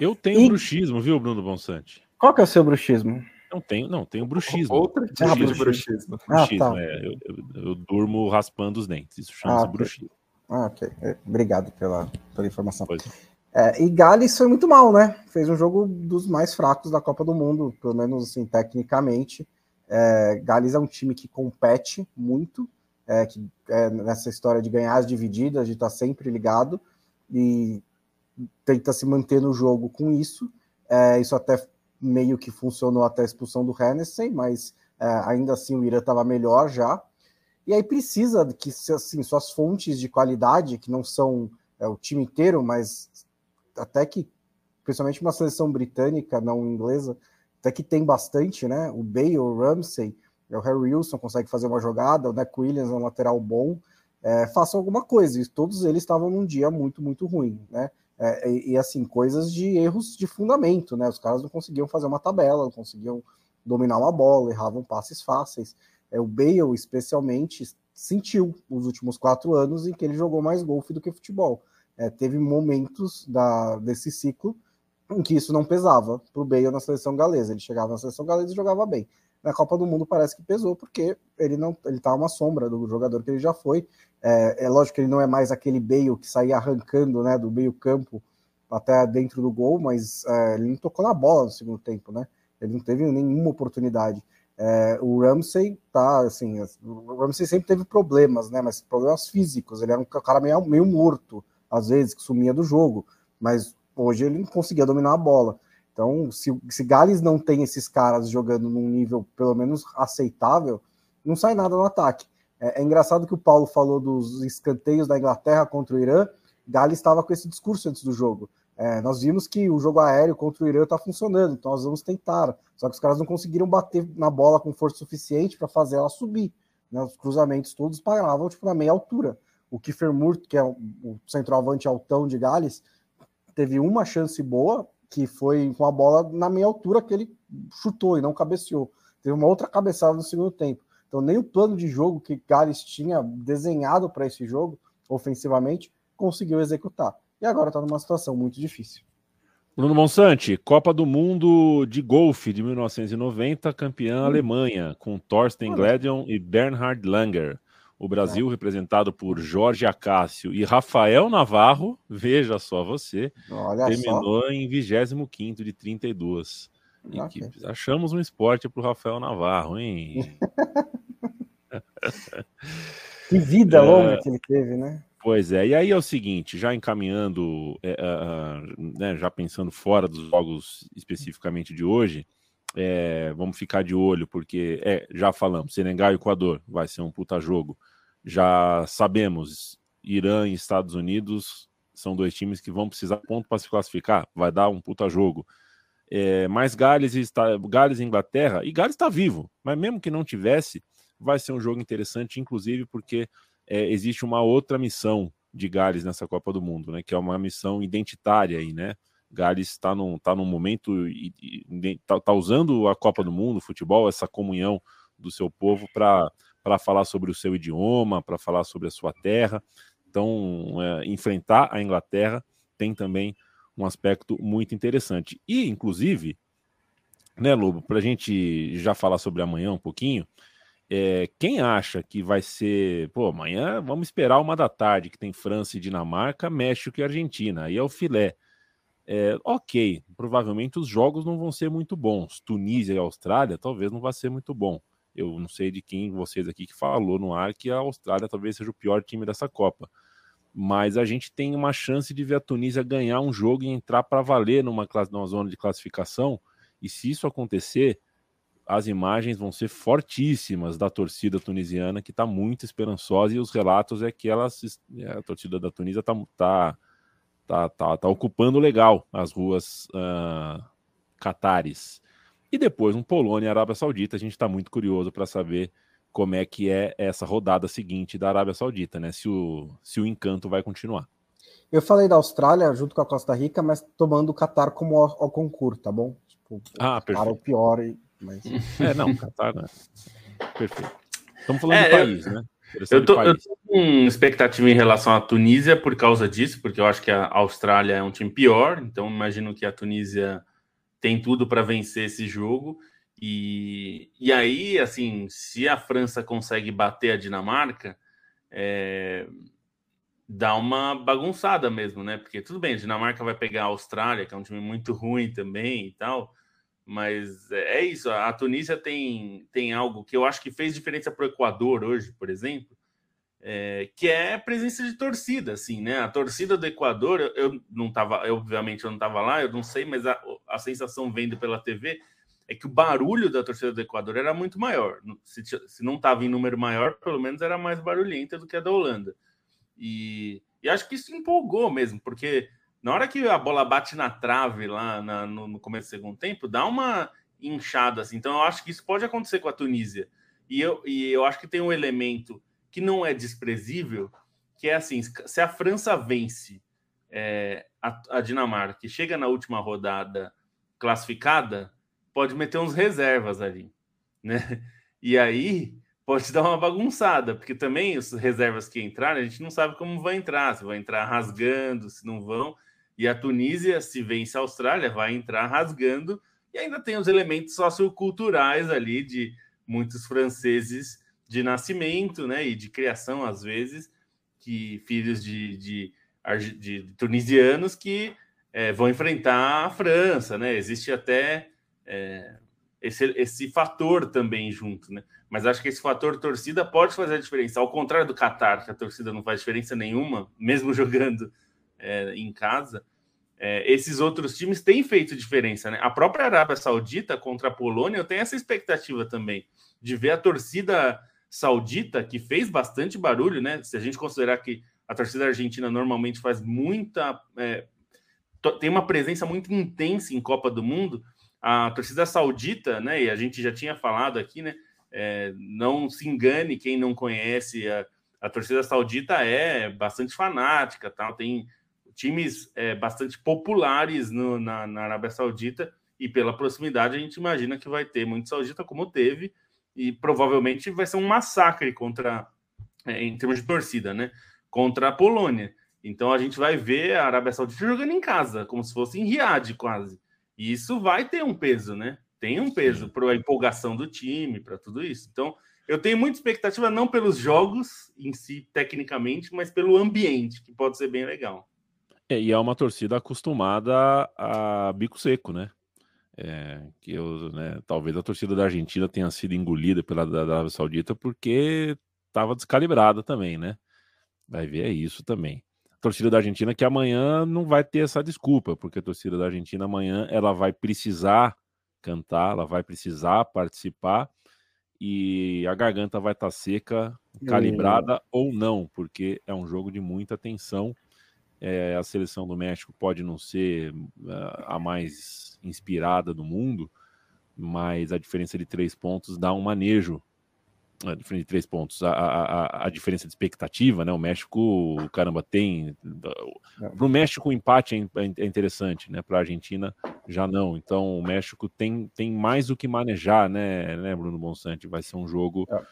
Eu tenho e... bruxismo, viu, Bruno Bonsante? Qual que é o seu bruxismo? Não tenho, não, tenho bruxismo. Outro tipo ah, de bruxismo. bruxismo. Ah, tá. é, eu, eu, eu, durmo raspando os dentes. Isso chama-se ah, bruxismo. Ah, ok. É, obrigado pela, pela informação. Pois. É, e Gales foi muito mal, né? Fez um jogo dos mais fracos da Copa do Mundo, pelo menos assim, tecnicamente. É, Gales é um time que compete muito, é, que é, nessa história de ganhar as divididas, de estar tá sempre ligado e tenta se manter no jogo com isso. É, isso até meio que funcionou até a expulsão do Hennessy, mas é, ainda assim o Irã estava melhor já. E aí precisa que assim, suas fontes de qualidade, que não são é, o time inteiro, mas até que, principalmente uma seleção britânica, não inglesa, até que tem bastante, né? O Bale, o Ramsey, o Harry Wilson consegue fazer uma jogada, o Neck Williams é um lateral bom, é, façam alguma coisa. E todos eles estavam num dia muito, muito ruim, né? É, e, e, assim, coisas de erros de fundamento, né? Os caras não conseguiam fazer uma tabela, não conseguiam dominar uma bola, erravam passes fáceis. É, o Bale, especialmente, sentiu os últimos quatro anos em que ele jogou mais golfe do que futebol. É, teve momentos da, desse ciclo em que isso não pesava para o Bale na seleção galesa. Ele chegava na seleção galesa e jogava bem. Na Copa do Mundo parece que pesou, porque ele não ele tá uma sombra do jogador que ele já foi. É, é lógico que ele não é mais aquele Bale que saía arrancando né, do meio campo até dentro do gol, mas é, ele não tocou na bola no segundo tempo, né? Ele não teve nenhuma oportunidade. É, o Ramsey tá assim, o Ramsey sempre teve problemas, né? Mas problemas físicos. Ele era um cara meio, meio morto, às vezes, que sumia do jogo. Mas hoje ele não conseguia dominar a bola. Então, se, se Gales não tem esses caras jogando num nível pelo menos aceitável, não sai nada no ataque. É, é engraçado que o Paulo falou dos escanteios da Inglaterra contra o Irã. Gales estava com esse discurso antes do jogo. É, nós vimos que o jogo aéreo contra o Irã está funcionando, então nós vamos tentar. Só que os caras não conseguiram bater na bola com força suficiente para fazer ela subir. Né? Os cruzamentos todos paravam tipo, na meia altura. O Kiefer Moore, que é o centroavante altão de Gales, teve uma chance boa, que foi com a bola na meia altura que ele chutou e não cabeceou. Teve uma outra cabeçada no segundo tempo. Então, nem o plano de jogo que Gales tinha desenhado para esse jogo, ofensivamente, conseguiu executar. E agora está numa situação muito difícil. Bruno Monsante, Copa do Mundo de Golfe de 1990, campeã hum. Alemanha, com Thorsten Gledion e Bernhard Langer. O Brasil, é. representado por Jorge Acácio e Rafael Navarro, veja só você, Olha terminou só. em 25 de 32 okay. equipes. Achamos um esporte para o Rafael Navarro, hein? que vida é... longa que ele teve, né? Pois é, e aí é o seguinte, já encaminhando, é, uh, né, já pensando fora dos jogos especificamente de hoje, é, vamos ficar de olho, porque é, já falamos, Senegal e Equador vai ser um puta jogo já sabemos, Irã e Estados Unidos são dois times que vão precisar ponto para se classificar, vai dar um puta jogo. É, mas Gales e, Gales e Inglaterra, e Gales está vivo, mas mesmo que não tivesse, vai ser um jogo interessante, inclusive porque é, existe uma outra missão de Gales nessa Copa do Mundo, né? Que é uma missão identitária aí, né? Gales está num, tá num momento e está tá usando a Copa do Mundo, o futebol, essa comunhão do seu povo para para falar sobre o seu idioma, para falar sobre a sua terra. Então, é, enfrentar a Inglaterra tem também um aspecto muito interessante. E, inclusive, né, Lobo, para a gente já falar sobre amanhã um pouquinho, é, quem acha que vai ser, pô, amanhã vamos esperar uma da tarde, que tem França e Dinamarca, México e Argentina, aí é o filé. É, ok, provavelmente os jogos não vão ser muito bons. Tunísia e Austrália talvez não vá ser muito bom. Eu não sei de quem vocês aqui que falou no ar que a Austrália talvez seja o pior time dessa Copa. Mas a gente tem uma chance de ver a Tunísia ganhar um jogo e entrar para valer numa, numa zona de classificação. E se isso acontecer, as imagens vão ser fortíssimas da torcida tunisiana, que está muito esperançosa, e os relatos é que elas, é, a torcida da Tunísia está tá, tá, tá, tá, ocupando legal as ruas uh, catares. E depois um Polônia e Arábia Saudita. A gente está muito curioso para saber como é que é essa rodada seguinte da Arábia Saudita, né? Se o, se o encanto vai continuar. Eu falei da Austrália junto com a Costa Rica, mas tomando o Qatar como ao, ao concurso, tá bom? Tipo, ah, perfeito. Para o pior, mas... É, não, Qatar, né? Perfeito. Estamos falando é, país, eu, né? Eu tô, eu tô, com expectativa em relação à Tunísia por causa disso, porque eu acho que a Austrália é um time pior, então imagino que a Tunísia tem tudo para vencer esse jogo. E, e aí, assim, se a França consegue bater a Dinamarca, é, dá uma bagunçada mesmo, né? Porque tudo bem, a Dinamarca vai pegar a Austrália, que é um time muito ruim também e tal, mas é, é isso. A Tunísia tem, tem algo que eu acho que fez diferença para o Equador hoje, por exemplo, é, que é presença de torcida, assim, né? A torcida do Equador, eu, eu não estava, obviamente eu não estava lá, eu não sei, mas a, a sensação vendo pela TV é que o barulho da torcida do Equador era muito maior. Se, se não estava em número maior, pelo menos era mais barulhenta do que a da Holanda. E, e acho que isso empolgou mesmo, porque na hora que a bola bate na trave lá na, no, no, começo do segundo tempo, dá uma inchada assim. Então eu acho que isso pode acontecer com a Tunísia. E eu, e eu acho que tem um elemento que não é desprezível, que é assim: se a França vence é, a, a Dinamarca e chega na última rodada classificada, pode meter uns reservas ali, né? E aí pode dar uma bagunçada, porque também os reservas que entrarem, a gente não sabe como vão entrar, se vão entrar rasgando, se não vão. E a Tunísia, se vence a Austrália, vai entrar rasgando. E ainda tem os elementos socioculturais ali de muitos franceses de nascimento, né, e de criação às vezes, que filhos de, de, de, de tunisianos que é, vão enfrentar a França, né? Existe até é, esse, esse fator também junto, né? Mas acho que esse fator torcida pode fazer a diferença. Ao contrário do Qatar, que a torcida não faz diferença nenhuma, mesmo jogando é, em casa, é, esses outros times têm feito diferença, né? A própria Arábia Saudita contra a Polônia, eu tenho essa expectativa também de ver a torcida saudita, que fez bastante barulho, né? Se a gente considerar que a torcida argentina normalmente faz muita. É, tem uma presença muito intensa em Copa do Mundo, a torcida saudita, né? E a gente já tinha falado aqui, né? É, não se engane quem não conhece a, a torcida saudita é bastante fanática, tal. Tem times é, bastante populares no, na, na Arábia Saudita e pela proximidade a gente imagina que vai ter muito saudita como teve e provavelmente vai ser um massacre contra, é, em termos de torcida, né? Contra a Polônia. Então a gente vai ver a Arábia Saudita jogando em casa, como se fosse em Riad quase. E isso vai ter um peso, né? Tem um peso para a empolgação do time, para tudo isso. Então eu tenho muita expectativa, não pelos jogos em si, tecnicamente, mas pelo ambiente, que pode ser bem legal. É, e é uma torcida acostumada a bico seco, né? É, que eu, né, talvez a torcida da Argentina tenha sido engolida pela da Arábia Saudita porque estava descalibrada também, né? Vai ver é isso também. A torcida da Argentina que amanhã não vai ter essa desculpa, porque a torcida da Argentina amanhã ela vai precisar cantar, ela vai precisar participar e a garganta vai estar tá seca, calibrada ou não, porque é um jogo de muita tensão. É, a seleção do México pode não ser uh, a mais inspirada do mundo, mas a diferença de três pontos dá um manejo. A diferença de três pontos, a, a, a diferença de expectativa, né? O México, caramba, tem. Para o México, o empate é, é interessante, né? Para a Argentina, já não. Então, o México tem, tem mais o que manejar, né, né Bruno Bonsante? Vai ser um jogo é.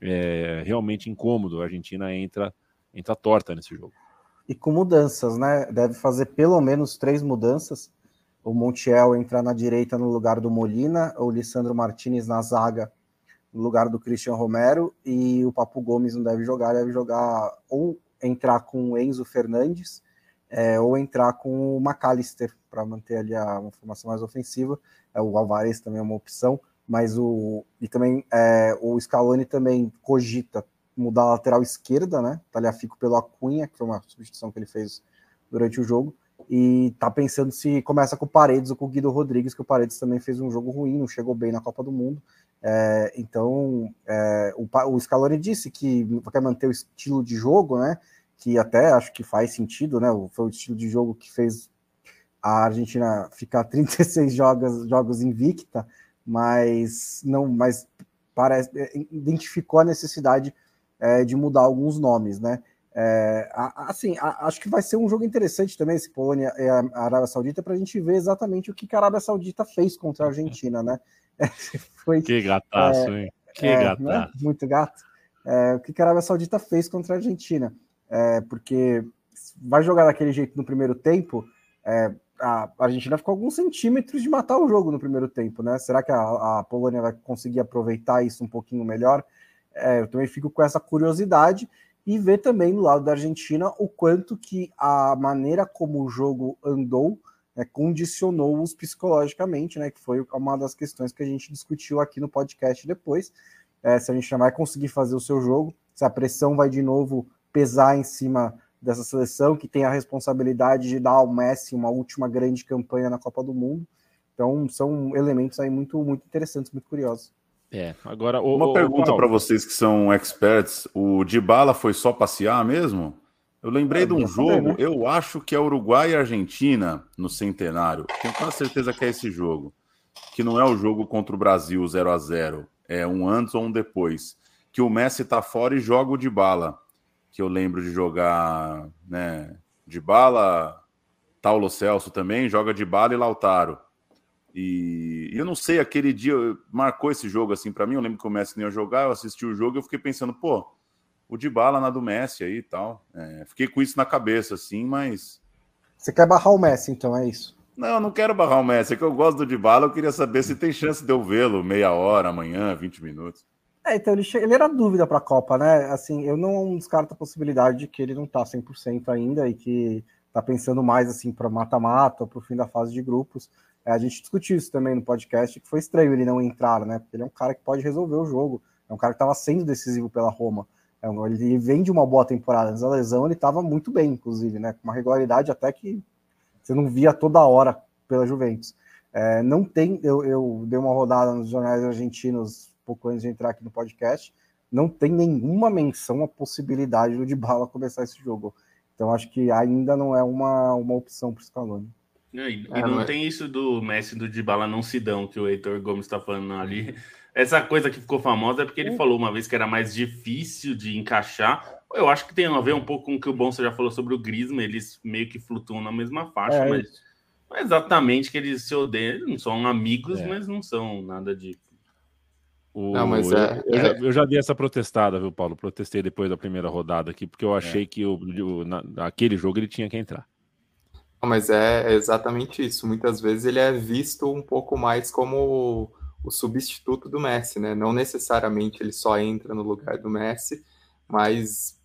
É, realmente incômodo. A Argentina entra, entra torta nesse jogo. E com mudanças, né? Deve fazer pelo menos três mudanças o Montiel entrar na direita no lugar do Molina, o Lissandro Martinez na zaga no lugar do Christian Romero e o Papo Gomes não deve jogar, deve jogar ou entrar com o Enzo Fernandes é, ou entrar com o McAllister para manter ali a, uma formação mais ofensiva. É, o Alvarez também é uma opção, mas o e também é, o Scaloni também cogita mudar a lateral esquerda, né? Talhafico pelo Acunha, que foi uma substituição que ele fez durante o jogo e tá pensando se começa com o Paredes ou com o Guido Rodrigues, que o Paredes também fez um jogo ruim, não chegou bem na Copa do Mundo. É, então, é, o, o Scaloni disse que quer manter o estilo de jogo, né? Que até acho que faz sentido, né? Foi o estilo de jogo que fez a Argentina ficar 36 jogos, jogos invicta, mas não, mas parece identificou a necessidade é, de mudar alguns nomes, né? É, assim, acho que vai ser um jogo interessante também esse Polônia e a Arábia Saudita para a gente ver exatamente o que a Arábia Saudita fez contra a Argentina, né? Foi, que gataço, é, hein? Que é, gataço. Né? Muito gato. É, o que a Arábia Saudita fez contra a Argentina. É, porque vai jogar daquele jeito no primeiro tempo, é, a Argentina ficou alguns centímetros de matar o jogo no primeiro tempo, né? Será que a, a Polônia vai conseguir aproveitar isso um pouquinho melhor? Eu também fico com essa curiosidade e ver também do lado da Argentina o quanto que a maneira como o jogo andou né, condicionou-os psicologicamente, né, que foi uma das questões que a gente discutiu aqui no podcast depois, é, se a gente não vai conseguir fazer o seu jogo, se a pressão vai de novo pesar em cima dessa seleção, que tem a responsabilidade de dar ao Messi uma última grande campanha na Copa do Mundo, então são elementos aí muito, muito interessantes, muito curiosos. É, agora o, uma o, pergunta para vocês que são experts: o Dybala foi só passear mesmo? Eu lembrei é, de um jogo, saber, né? eu acho que é Uruguai e Argentina no centenário. Tenho quase certeza que é esse jogo. Que não é o jogo contra o Brasil 0 a 0 É um antes ou um depois. Que o Messi tá fora e joga o de bala. Que eu lembro de jogar, né? De bala, Paulo Celso também, joga de bala e Lautaro. E, eu não sei, aquele dia marcou esse jogo assim para mim. Eu lembro que o Messi nem ia jogar, eu assisti o jogo e eu fiquei pensando, pô, o de bala na do Messi aí e tal. É, fiquei com isso na cabeça, assim, mas. Você quer barrar o Messi, então, é isso? Não, eu não quero barrar o Messi, é que eu gosto do de bala, eu queria saber se tem chance de eu vê-lo meia hora, amanhã, 20 minutos. É, então ele, ele era dúvida para a Copa, né? Assim, eu não descarto a possibilidade de que ele não tá 100% ainda e que tá pensando mais assim para mata-mata, para o fim da fase de grupos. É, a gente discutiu isso também no podcast, que foi estranho ele não entrar, né? Porque ele é um cara que pode resolver o jogo. É um cara que estava sendo decisivo pela Roma. É ele vem de uma boa temporada. Antes lesão, ele estava muito bem, inclusive, né? Com uma regularidade até que você não via toda hora pela Juventus. É, não tem, eu, eu dei uma rodada nos jornais argentinos pouco antes de entrar aqui no podcast. Não tem nenhuma menção à possibilidade do Dybala começar esse jogo. Então acho que ainda não é uma, uma opção para o Scaloni. É, e, é, não tem isso do Messi do Dybala não se dão, que o Heitor Gomes está falando ali. Essa coisa que ficou famosa é porque ele falou uma vez que era mais difícil de encaixar. Eu acho que tem a ver um pouco com o que o Bonsa já falou sobre o Griezmann, eles meio que flutuam na mesma faixa, é, mas não é exatamente que eles se odeiam, não são amigos, é. mas não são nada de o, não, mas é, eu, já, é. eu, já, dei essa protestada, viu, Paulo? Protestei depois da primeira rodada aqui, porque eu é. achei é. que o, o, na, aquele jogo ele tinha que entrar. Mas é exatamente isso. Muitas vezes ele é visto um pouco mais como o substituto do Messi, né? Não necessariamente ele só entra no lugar do Messi, mas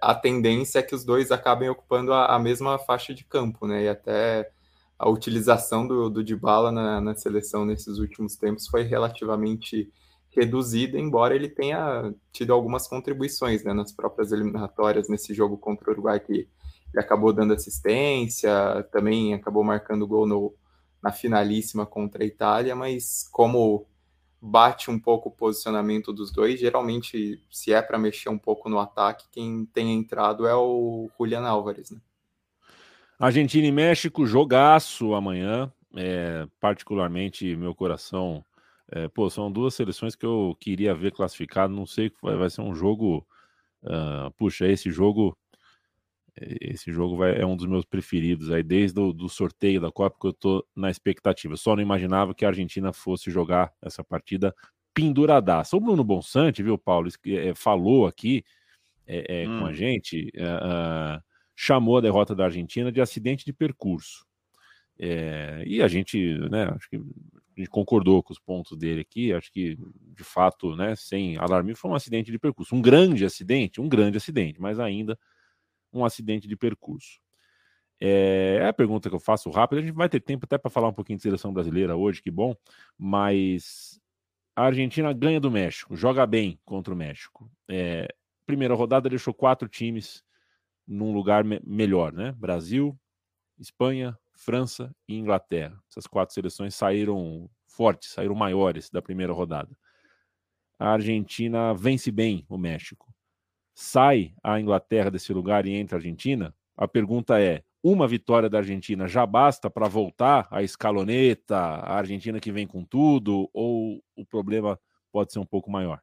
a tendência é que os dois acabem ocupando a, a mesma faixa de campo, né? E até a utilização do, do Dybala na, na seleção nesses últimos tempos foi relativamente reduzida, embora ele tenha tido algumas contribuições né, nas próprias eliminatórias nesse jogo contra o Uruguai que ele acabou dando assistência, também acabou marcando gol no, na finalíssima contra a Itália, mas como bate um pouco o posicionamento dos dois, geralmente, se é para mexer um pouco no ataque, quem tem entrado é o Julian Álvares. Né? Argentina e México, jogaço amanhã. É, particularmente, meu coração. É, pô, são duas seleções que eu queria ver classificado. Não sei, vai, vai ser um jogo. Uh, puxa, esse jogo esse jogo vai, é um dos meus preferidos aí desde o do sorteio da Copa que eu tô na expectativa. Só não imaginava que a Argentina fosse jogar essa partida penduradaça. O Bruno Bonsante, viu, Paulo, é, falou aqui é, é, hum. com a hum. gente, uh, chamou a derrota da Argentina de acidente de percurso. É, e a gente, né, acho que a gente concordou com os pontos dele aqui, acho que de fato, né, sem alarmismo, foi um acidente de percurso, um grande acidente, um grande acidente, mas ainda um acidente de percurso? É, é a pergunta que eu faço rápido. A gente vai ter tempo até para falar um pouquinho de seleção brasileira hoje, que bom. Mas a Argentina ganha do México, joga bem contra o México. É, primeira rodada deixou quatro times num lugar me melhor, né? Brasil, Espanha, França e Inglaterra. Essas quatro seleções saíram fortes, saíram maiores da primeira rodada. A Argentina vence bem o México sai a Inglaterra desse lugar e entra a Argentina, a pergunta é: uma vitória da Argentina já basta para voltar à escaloneta, a Argentina que vem com tudo, ou o problema pode ser um pouco maior?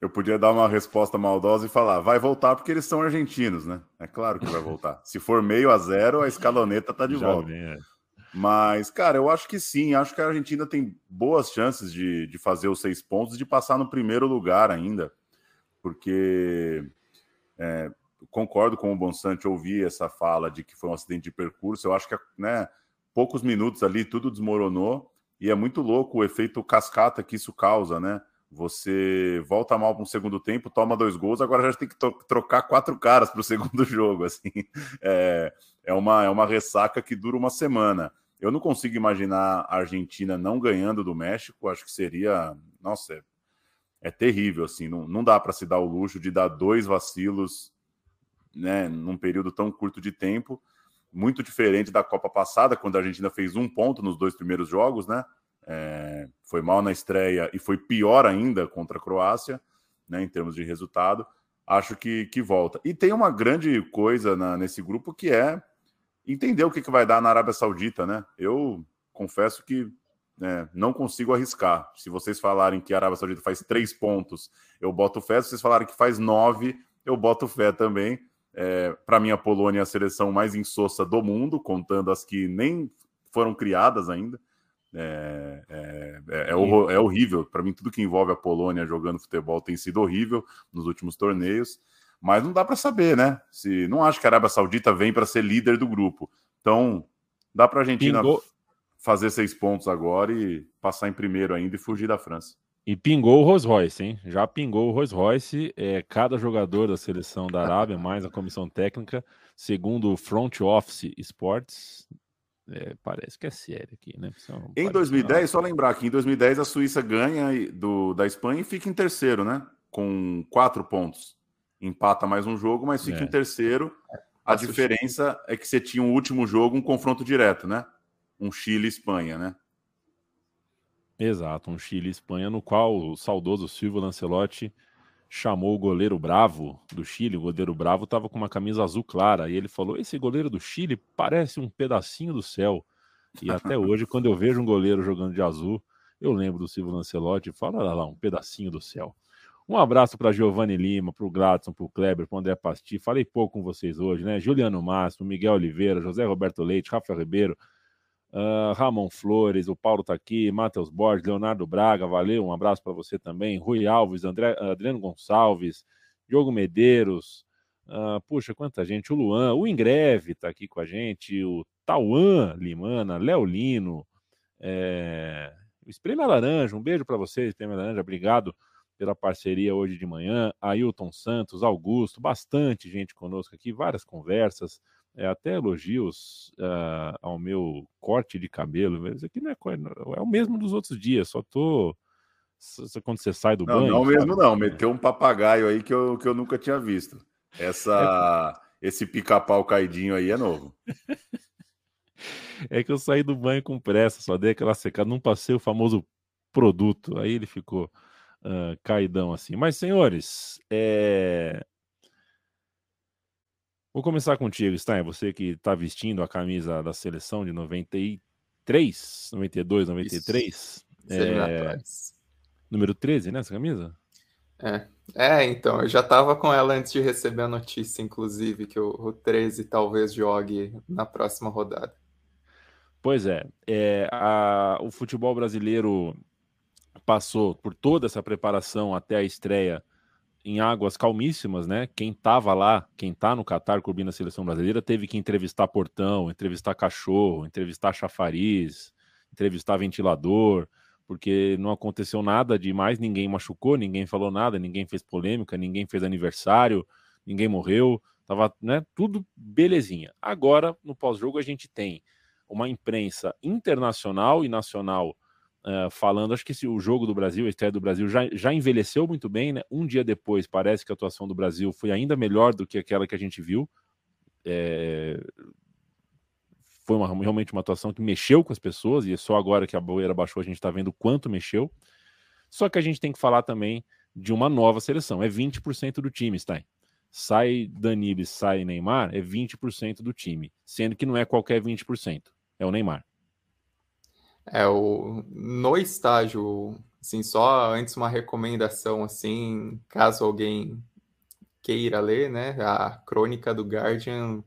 Eu podia dar uma resposta maldosa e falar, vai voltar porque eles são argentinos, né? É claro que vai voltar. Se for meio a zero, a escaloneta tá de já volta. Vem, é. Mas, cara, eu acho que sim. Acho que a Argentina tem boas chances de, de fazer os seis pontos e de passar no primeiro lugar ainda porque é, concordo com o Bonsante ouvir essa fala de que foi um acidente de percurso. Eu acho que né, poucos minutos ali tudo desmoronou e é muito louco o efeito cascata que isso causa, né? Você volta mal para um segundo tempo, toma dois gols, agora já tem que trocar quatro caras para o segundo jogo. Assim, é, é, uma, é uma ressaca que dura uma semana. Eu não consigo imaginar a Argentina não ganhando do México. Acho que seria, nossa, é, é terrível. Assim, não, não dá para se dar o luxo de dar dois vacilos, né, num período tão curto de tempo. Muito diferente da Copa passada, quando a Argentina fez um ponto nos dois primeiros jogos, né? É, foi mal na estreia e foi pior ainda contra a Croácia, né, em termos de resultado. Acho que, que volta. E tem uma grande coisa na, nesse grupo que é entender o que, que vai dar na Arábia Saudita, né? Eu confesso que né, não consigo arriscar. Se vocês falarem que a Arábia Saudita faz três pontos, eu boto fé. Se vocês falarem que faz nove, eu boto fé também. É, Para mim, a Polônia é a seleção mais insossa do mundo, contando as que nem foram criadas ainda. É, é, é, é, é horrível. Para mim, tudo que envolve a Polônia jogando futebol tem sido horrível nos últimos torneios. Mas não dá para saber, né? Se não acho que a Arábia Saudita vem para ser líder do grupo. Então, dá para a Argentina pingou... fazer seis pontos agora e passar em primeiro ainda e fugir da França. E pingou o Rolls Royce, hein? Já pingou o Rolls Royce. É, cada jogador da seleção da Arábia, mais a comissão técnica, segundo o Front Office Sports, é, parece que é sério aqui, né? em 2010, só lembrar que em 2010 a Suíça ganha do, da Espanha e fica em terceiro, né? Com quatro pontos. Empata mais um jogo, mas fica é. em terceiro. A diferença é que você tinha um último jogo, um confronto direto, né? Um Chile-Espanha, né? Exato, um Chile-Espanha, no qual o saudoso Silvio Lancelotti chamou o goleiro Bravo do Chile. O goleiro Bravo estava com uma camisa azul clara e ele falou: Esse goleiro do Chile parece um pedacinho do céu. E até hoje, quando eu vejo um goleiro jogando de azul, eu lembro do Silvio Lancelotti e falo: Olha lá, um pedacinho do céu. Um abraço para Giovanni Lima, para o Gladson, para o Kleber, para o André Pasti. Falei pouco com vocês hoje, né? Juliano Mastro, Miguel Oliveira, José Roberto Leite, Rafael Ribeiro, Uh, Ramon Flores, o Paulo tá aqui, Matheus Borges, Leonardo Braga, valeu, um abraço para você também, Rui Alves, André, Adriano Gonçalves, Diogo Medeiros, uh, puxa, quanta gente, o Luan, o Ingreve tá aqui com a gente, o Tauan Limana, Léo Lino, é... o Espreme Laranja, um beijo para você, Espreme Laranja, obrigado pela parceria hoje de manhã, Ailton Santos, Augusto, bastante gente conosco aqui, várias conversas, é, até elogios uh, ao meu corte de cabelo, mas aqui não é, é o mesmo dos outros dias, só tô. Quando você sai do não, banho. Não, mesmo não, meteu um papagaio aí que eu, que eu nunca tinha visto. Essa, é... Esse pica-pau caidinho aí é novo. é que eu saí do banho com pressa, só dei aquela secada, não passei o famoso produto, aí ele ficou uh, caidão assim. Mas, senhores, é... Vou começar contigo, Stein. Você que está vestindo a camisa da seleção de 93, 92, 93. Isso. É... Número 13, né? Essa camisa? É. é, então, eu já estava com ela antes de receber a notícia, inclusive, que o, o 13 talvez jogue na próxima rodada. Pois é, é a, o futebol brasileiro passou por toda essa preparação até a estreia em águas calmíssimas, né? Quem estava lá, quem está no Catar cobrindo a seleção brasileira, teve que entrevistar portão, entrevistar cachorro, entrevistar chafariz, entrevistar ventilador, porque não aconteceu nada demais, ninguém machucou, ninguém falou nada, ninguém fez polêmica, ninguém fez aniversário, ninguém morreu, tava, né, tudo belezinha. Agora, no pós-jogo a gente tem uma imprensa internacional e nacional uh, falando, acho que esse, o jogo do Brasil, a estreia do Brasil, já, já envelheceu muito bem, né? Um dia depois, parece que a atuação do Brasil foi ainda melhor do que aquela que a gente viu. É... Foi uma, realmente uma atuação que mexeu com as pessoas, e só agora que a boeira baixou a gente está vendo quanto mexeu. Só que a gente tem que falar também de uma nova seleção. É 20% do time, Stein. Sai Danilo sai Neymar, é 20% do time. Sendo que não é qualquer 20%. É o Neymar. É, o, no estágio, assim, só antes uma recomendação, assim, caso alguém queira ler, né, a crônica do Guardian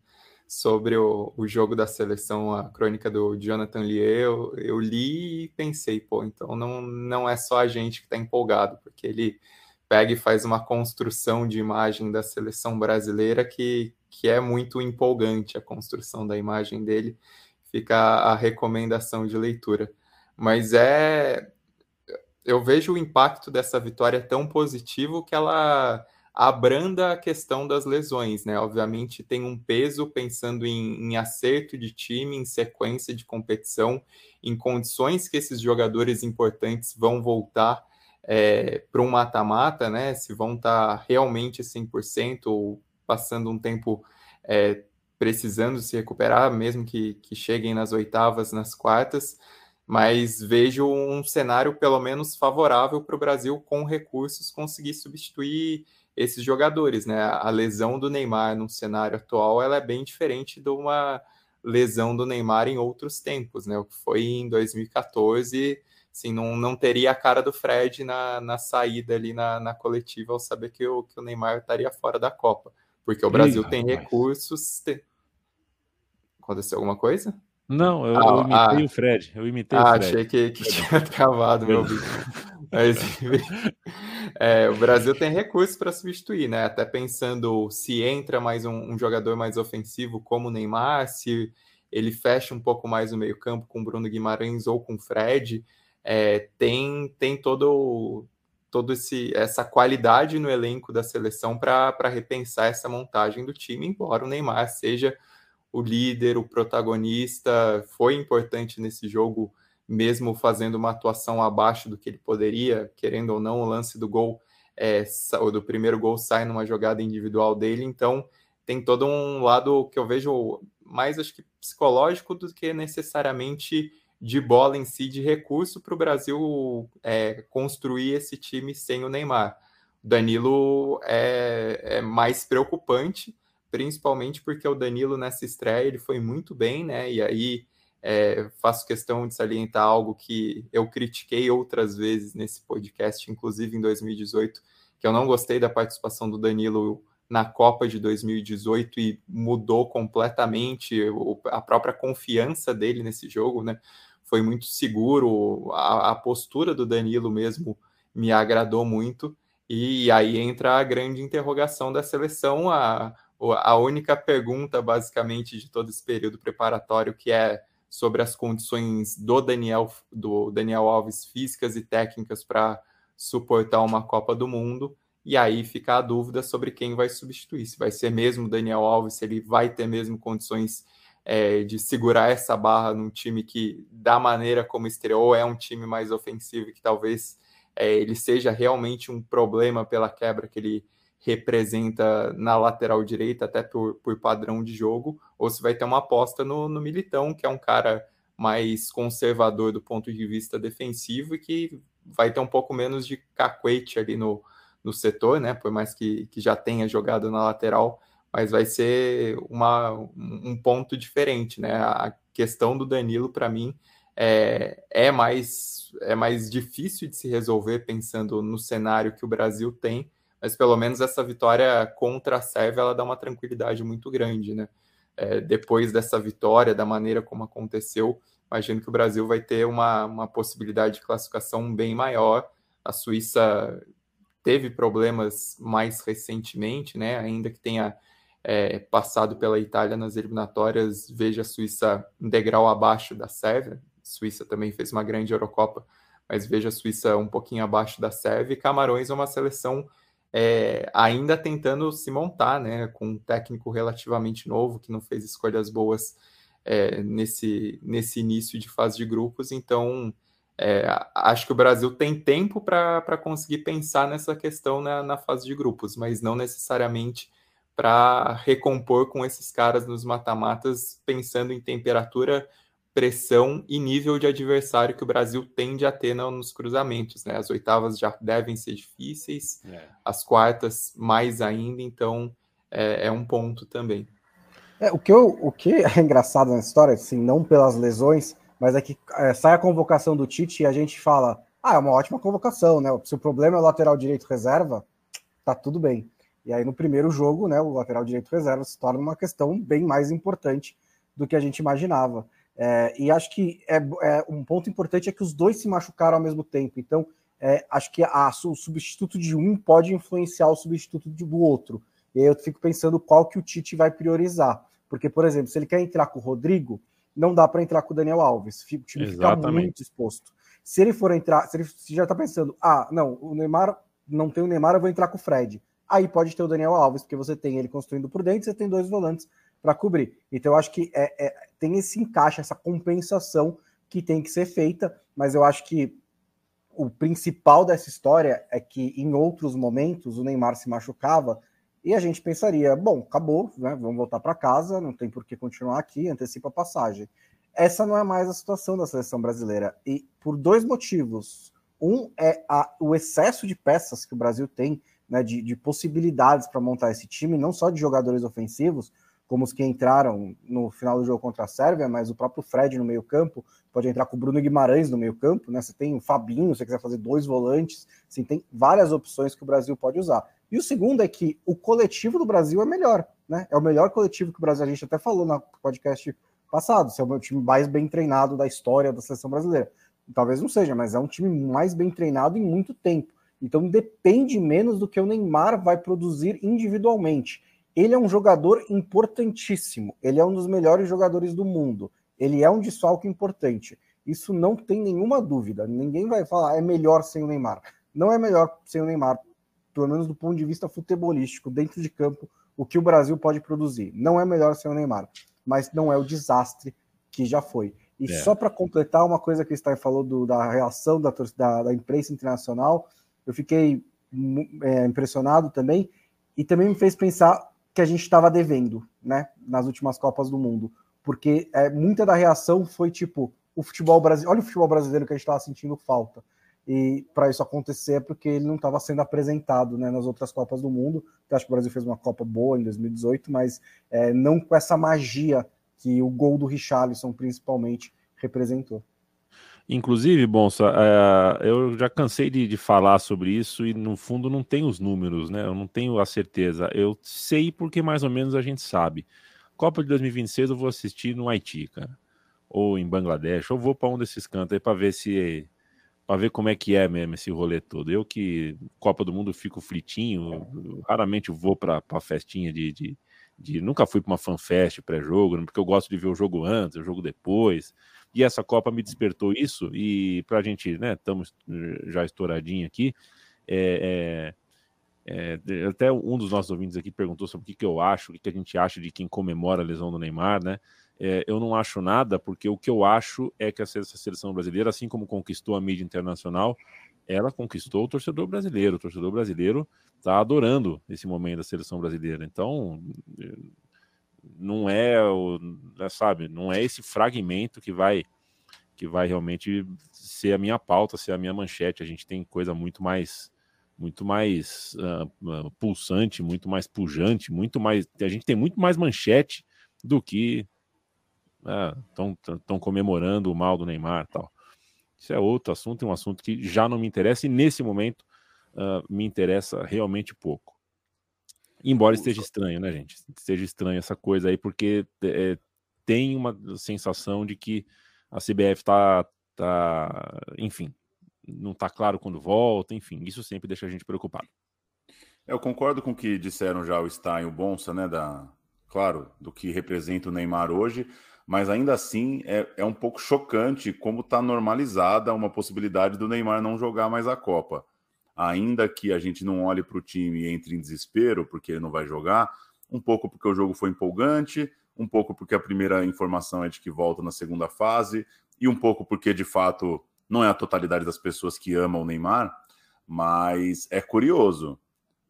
sobre o, o jogo da seleção, a crônica do Jonathan Lier, eu, eu li e pensei, pô, então não, não é só a gente que está empolgado, porque ele pega e faz uma construção de imagem da seleção brasileira que, que é muito empolgante a construção da imagem dele fica a recomendação de leitura. Mas é eu vejo o impacto dessa vitória tão positivo que ela abranda a questão das lesões, né? Obviamente tem um peso pensando em, em acerto de time, em sequência de competição, em condições que esses jogadores importantes vão voltar é, para um mata-mata, né? Se vão estar tá realmente 100% ou passando um tempo é, precisando se recuperar, mesmo que, que cheguem nas oitavas, nas quartas. Mas vejo um cenário pelo menos favorável para o Brasil com recursos conseguir substituir esses jogadores, né? A lesão do Neymar no cenário atual ela é bem diferente de uma lesão do Neymar em outros tempos, né? O que foi em 2014 assim, não, não teria a cara do Fred na, na saída ali na, na coletiva ao saber que o, que o Neymar estaria fora da Copa. Porque o Brasil tem rapaz. recursos. Tem... Aconteceu alguma coisa? Não, eu, ah, eu imitei ah, o Fred. Eu imitei ah, o Fred. achei que, que tinha travado meu vídeo. Mas, é, o Brasil tem recursos para substituir, né? Até pensando se entra mais um, um, jogador mais ofensivo como o Neymar, se ele fecha um pouco mais o meio-campo com Bruno Guimarães ou com Fred é, tem, tem todo, todo esse, essa qualidade no elenco da seleção para repensar essa montagem do time, embora o Neymar seja o líder, o protagonista, foi importante nesse jogo, mesmo fazendo uma atuação abaixo do que ele poderia, querendo ou não, o lance do gol, é, do primeiro gol sai numa jogada individual dele, então tem todo um lado que eu vejo mais, acho que psicológico do que necessariamente de bola em si, de recurso para o Brasil é, construir esse time sem o Neymar. Danilo é, é, mais preocupante, principalmente porque o Danilo nessa estreia ele foi muito bem, né? E aí é, faço questão de salientar algo que eu critiquei outras vezes nesse podcast, inclusive em 2018, que eu não gostei da participação do Danilo na Copa de 2018 e mudou completamente a própria confiança dele nesse jogo, né? foi muito seguro, a, a postura do Danilo mesmo me agradou muito. E aí entra a grande interrogação da seleção, a, a única pergunta, basicamente, de todo esse período preparatório, que é sobre as condições do Daniel, do Daniel Alves físicas e técnicas para suportar uma Copa do Mundo. E aí fica a dúvida sobre quem vai substituir, se vai ser mesmo Daniel Alves, se ele vai ter mesmo condições é, de segurar essa barra num time que, da maneira como estreou, é um time mais ofensivo que talvez é, ele seja realmente um problema pela quebra que ele representa na lateral direita, até por, por padrão de jogo, ou se vai ter uma aposta no, no Militão, que é um cara mais conservador do ponto de vista defensivo e que vai ter um pouco menos de cacuete ali no, no setor, né? Por mais que, que já tenha jogado na lateral, mas vai ser uma, um ponto diferente, né? A questão do Danilo, para mim, é, é, mais, é mais difícil de se resolver pensando no cenário que o Brasil tem, mas pelo menos essa vitória contra a Sérvia, ela dá uma tranquilidade muito grande, né? É, depois dessa vitória, da maneira como aconteceu, imagino que o Brasil vai ter uma, uma possibilidade de classificação bem maior. A Suíça teve problemas mais recentemente, né? Ainda que tenha é, passado pela Itália nas eliminatórias, veja a Suíça um degrau abaixo da Sérvia. A Suíça também fez uma grande Eurocopa, mas veja a Suíça um pouquinho abaixo da Sérvia. E Camarões é uma seleção é, ainda tentando se montar, né, com um técnico relativamente novo que não fez escolhas boas é, nesse, nesse início de fase de grupos. Então, é, acho que o Brasil tem tempo para conseguir pensar nessa questão na, na fase de grupos, mas não necessariamente para recompor com esses caras nos mata-matas, pensando em temperatura, pressão e nível de adversário que o Brasil tende a ter nos cruzamentos. Né? As oitavas já devem ser difíceis, é. as quartas mais ainda, então é, é um ponto também. É, o, que eu, o que é engraçado na história, assim, não pelas lesões, mas é que é, sai a convocação do Tite e a gente fala: ah, é uma ótima convocação, né? Se o problema é o lateral direito reserva, tá tudo bem. E aí, no primeiro jogo, né, o lateral direito reserva se torna uma questão bem mais importante do que a gente imaginava. É, e acho que é, é, um ponto importante é que os dois se machucaram ao mesmo tempo. Então, é, acho que a, o substituto de um pode influenciar o substituto do outro. E aí eu fico pensando qual que o Tite vai priorizar. Porque, por exemplo, se ele quer entrar com o Rodrigo, não dá para entrar com o Daniel Alves. O time Exatamente. fica muito exposto. Se ele for entrar, se ele já está pensando, ah, não, o Neymar não tem o Neymar, eu vou entrar com o Fred. Aí pode ter o Daniel Alves, porque você tem ele construindo por dentro, você tem dois volantes para cobrir. Então eu acho que é, é, tem esse encaixe, essa compensação que tem que ser feita, mas eu acho que o principal dessa história é que em outros momentos o Neymar se machucava e a gente pensaria, bom, acabou, né? Vamos voltar para casa, não tem por que continuar aqui, antecipa a passagem. Essa não é mais a situação da seleção brasileira e por dois motivos. Um é a, o excesso de peças que o Brasil tem, né, de, de possibilidades para montar esse time, não só de jogadores ofensivos, como os que entraram no final do jogo contra a Sérvia, mas o próprio Fred no meio-campo pode entrar com o Bruno Guimarães no meio-campo, né? Você tem o Fabinho, se você quiser fazer dois volantes, assim, tem várias opções que o Brasil pode usar. E o segundo é que o coletivo do Brasil é melhor, né? É o melhor coletivo que o Brasil, a gente até falou no podcast passado, se é o time mais bem treinado da história da seleção brasileira. Talvez não seja, mas é um time mais bem treinado em muito tempo. Então depende menos do que o Neymar vai produzir individualmente. Ele é um jogador importantíssimo. Ele é um dos melhores jogadores do mundo. Ele é um desfalque importante. Isso não tem nenhuma dúvida. Ninguém vai falar é melhor sem o Neymar. Não é melhor sem o Neymar, pelo menos do ponto de vista futebolístico, dentro de campo, o que o Brasil pode produzir. Não é melhor sem o Neymar, mas não é o desastre que já foi. E é. só para completar uma coisa que o Stein falou do, da reação da, da, da, imprensa internacional, eu fiquei é, impressionado também e também me fez pensar que a gente estava devendo, né, nas últimas Copas do Mundo, porque é, muita da reação foi tipo o futebol brasileiro, olha o futebol brasileiro que a gente estava sentindo falta. E para isso acontecer é porque ele não estava sendo apresentado né, nas outras Copas do Mundo. Eu acho que o Brasil fez uma Copa boa em 2018, mas é, não com essa magia que o gol do Richarlison principalmente representou. Inclusive, Bonsa, é, eu já cansei de, de, falar sobre isso e no fundo não tenho os números, né? Eu não tenho a certeza. Eu sei porque mais ou menos a gente sabe. Copa de 2026 eu vou assistir no Haiti, cara, ou em Bangladesh, ou vou para um desses cantos aí para ver se para ver como é que é mesmo esse rolê todo. Eu que Copa do Mundo fico fritinho, raramente vou para festinha de, de, de, nunca fui para uma fanfest pré-jogo, porque eu gosto de ver o jogo antes, o jogo depois. E essa Copa me despertou isso, e para a gente, né, estamos já estouradinho aqui, é, é, é, até um dos nossos ouvintes aqui perguntou sobre o que, que eu acho, o que, que a gente acha de quem comemora a lesão do Neymar, né? É, eu não acho nada, porque o que eu acho é que essa seleção brasileira, assim como conquistou a mídia internacional, ela conquistou o torcedor brasileiro. O torcedor brasileiro está adorando esse momento da seleção brasileira. Então, não é o, né, sabe, não é esse fragmento que vai que vai realmente ser a minha pauta, ser a minha manchete. A gente tem coisa muito mais muito mais uh, uh, pulsante, muito mais pujante, muito mais. A gente tem muito mais manchete do que estão uh, comemorando o mal do Neymar tal. Isso é outro assunto, é um assunto que já não me interessa e nesse momento ah, me interessa realmente pouco. Embora esteja estranho, né, gente? Esteja estranho essa coisa aí, porque é, tem uma sensação de que a CBF tá, tá enfim, não tá claro quando volta, enfim, isso sempre deixa a gente preocupado. Eu concordo com o que disseram já o Stein e o Bonsa, né, da, claro, do que representa o Neymar hoje, mas ainda assim é, é um pouco chocante como está normalizada uma possibilidade do Neymar não jogar mais a Copa ainda que a gente não olhe para o time e entre em desespero porque ele não vai jogar, um pouco porque o jogo foi empolgante, um pouco porque a primeira informação é de que volta na segunda fase, e um pouco porque de fato não é a totalidade das pessoas que amam o Neymar, mas é curioso.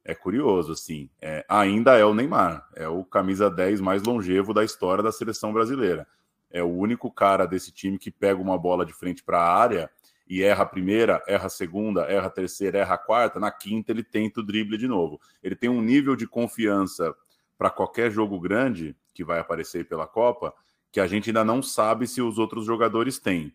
É curioso, assim. É, ainda é o Neymar, é o camisa 10 mais longevo da história da seleção brasileira. É o único cara desse time que pega uma bola de frente para a área e erra a primeira, erra a segunda, erra a terceira, erra a quarta, na quinta ele tenta o drible de novo. Ele tem um nível de confiança para qualquer jogo grande que vai aparecer pela Copa que a gente ainda não sabe se os outros jogadores têm.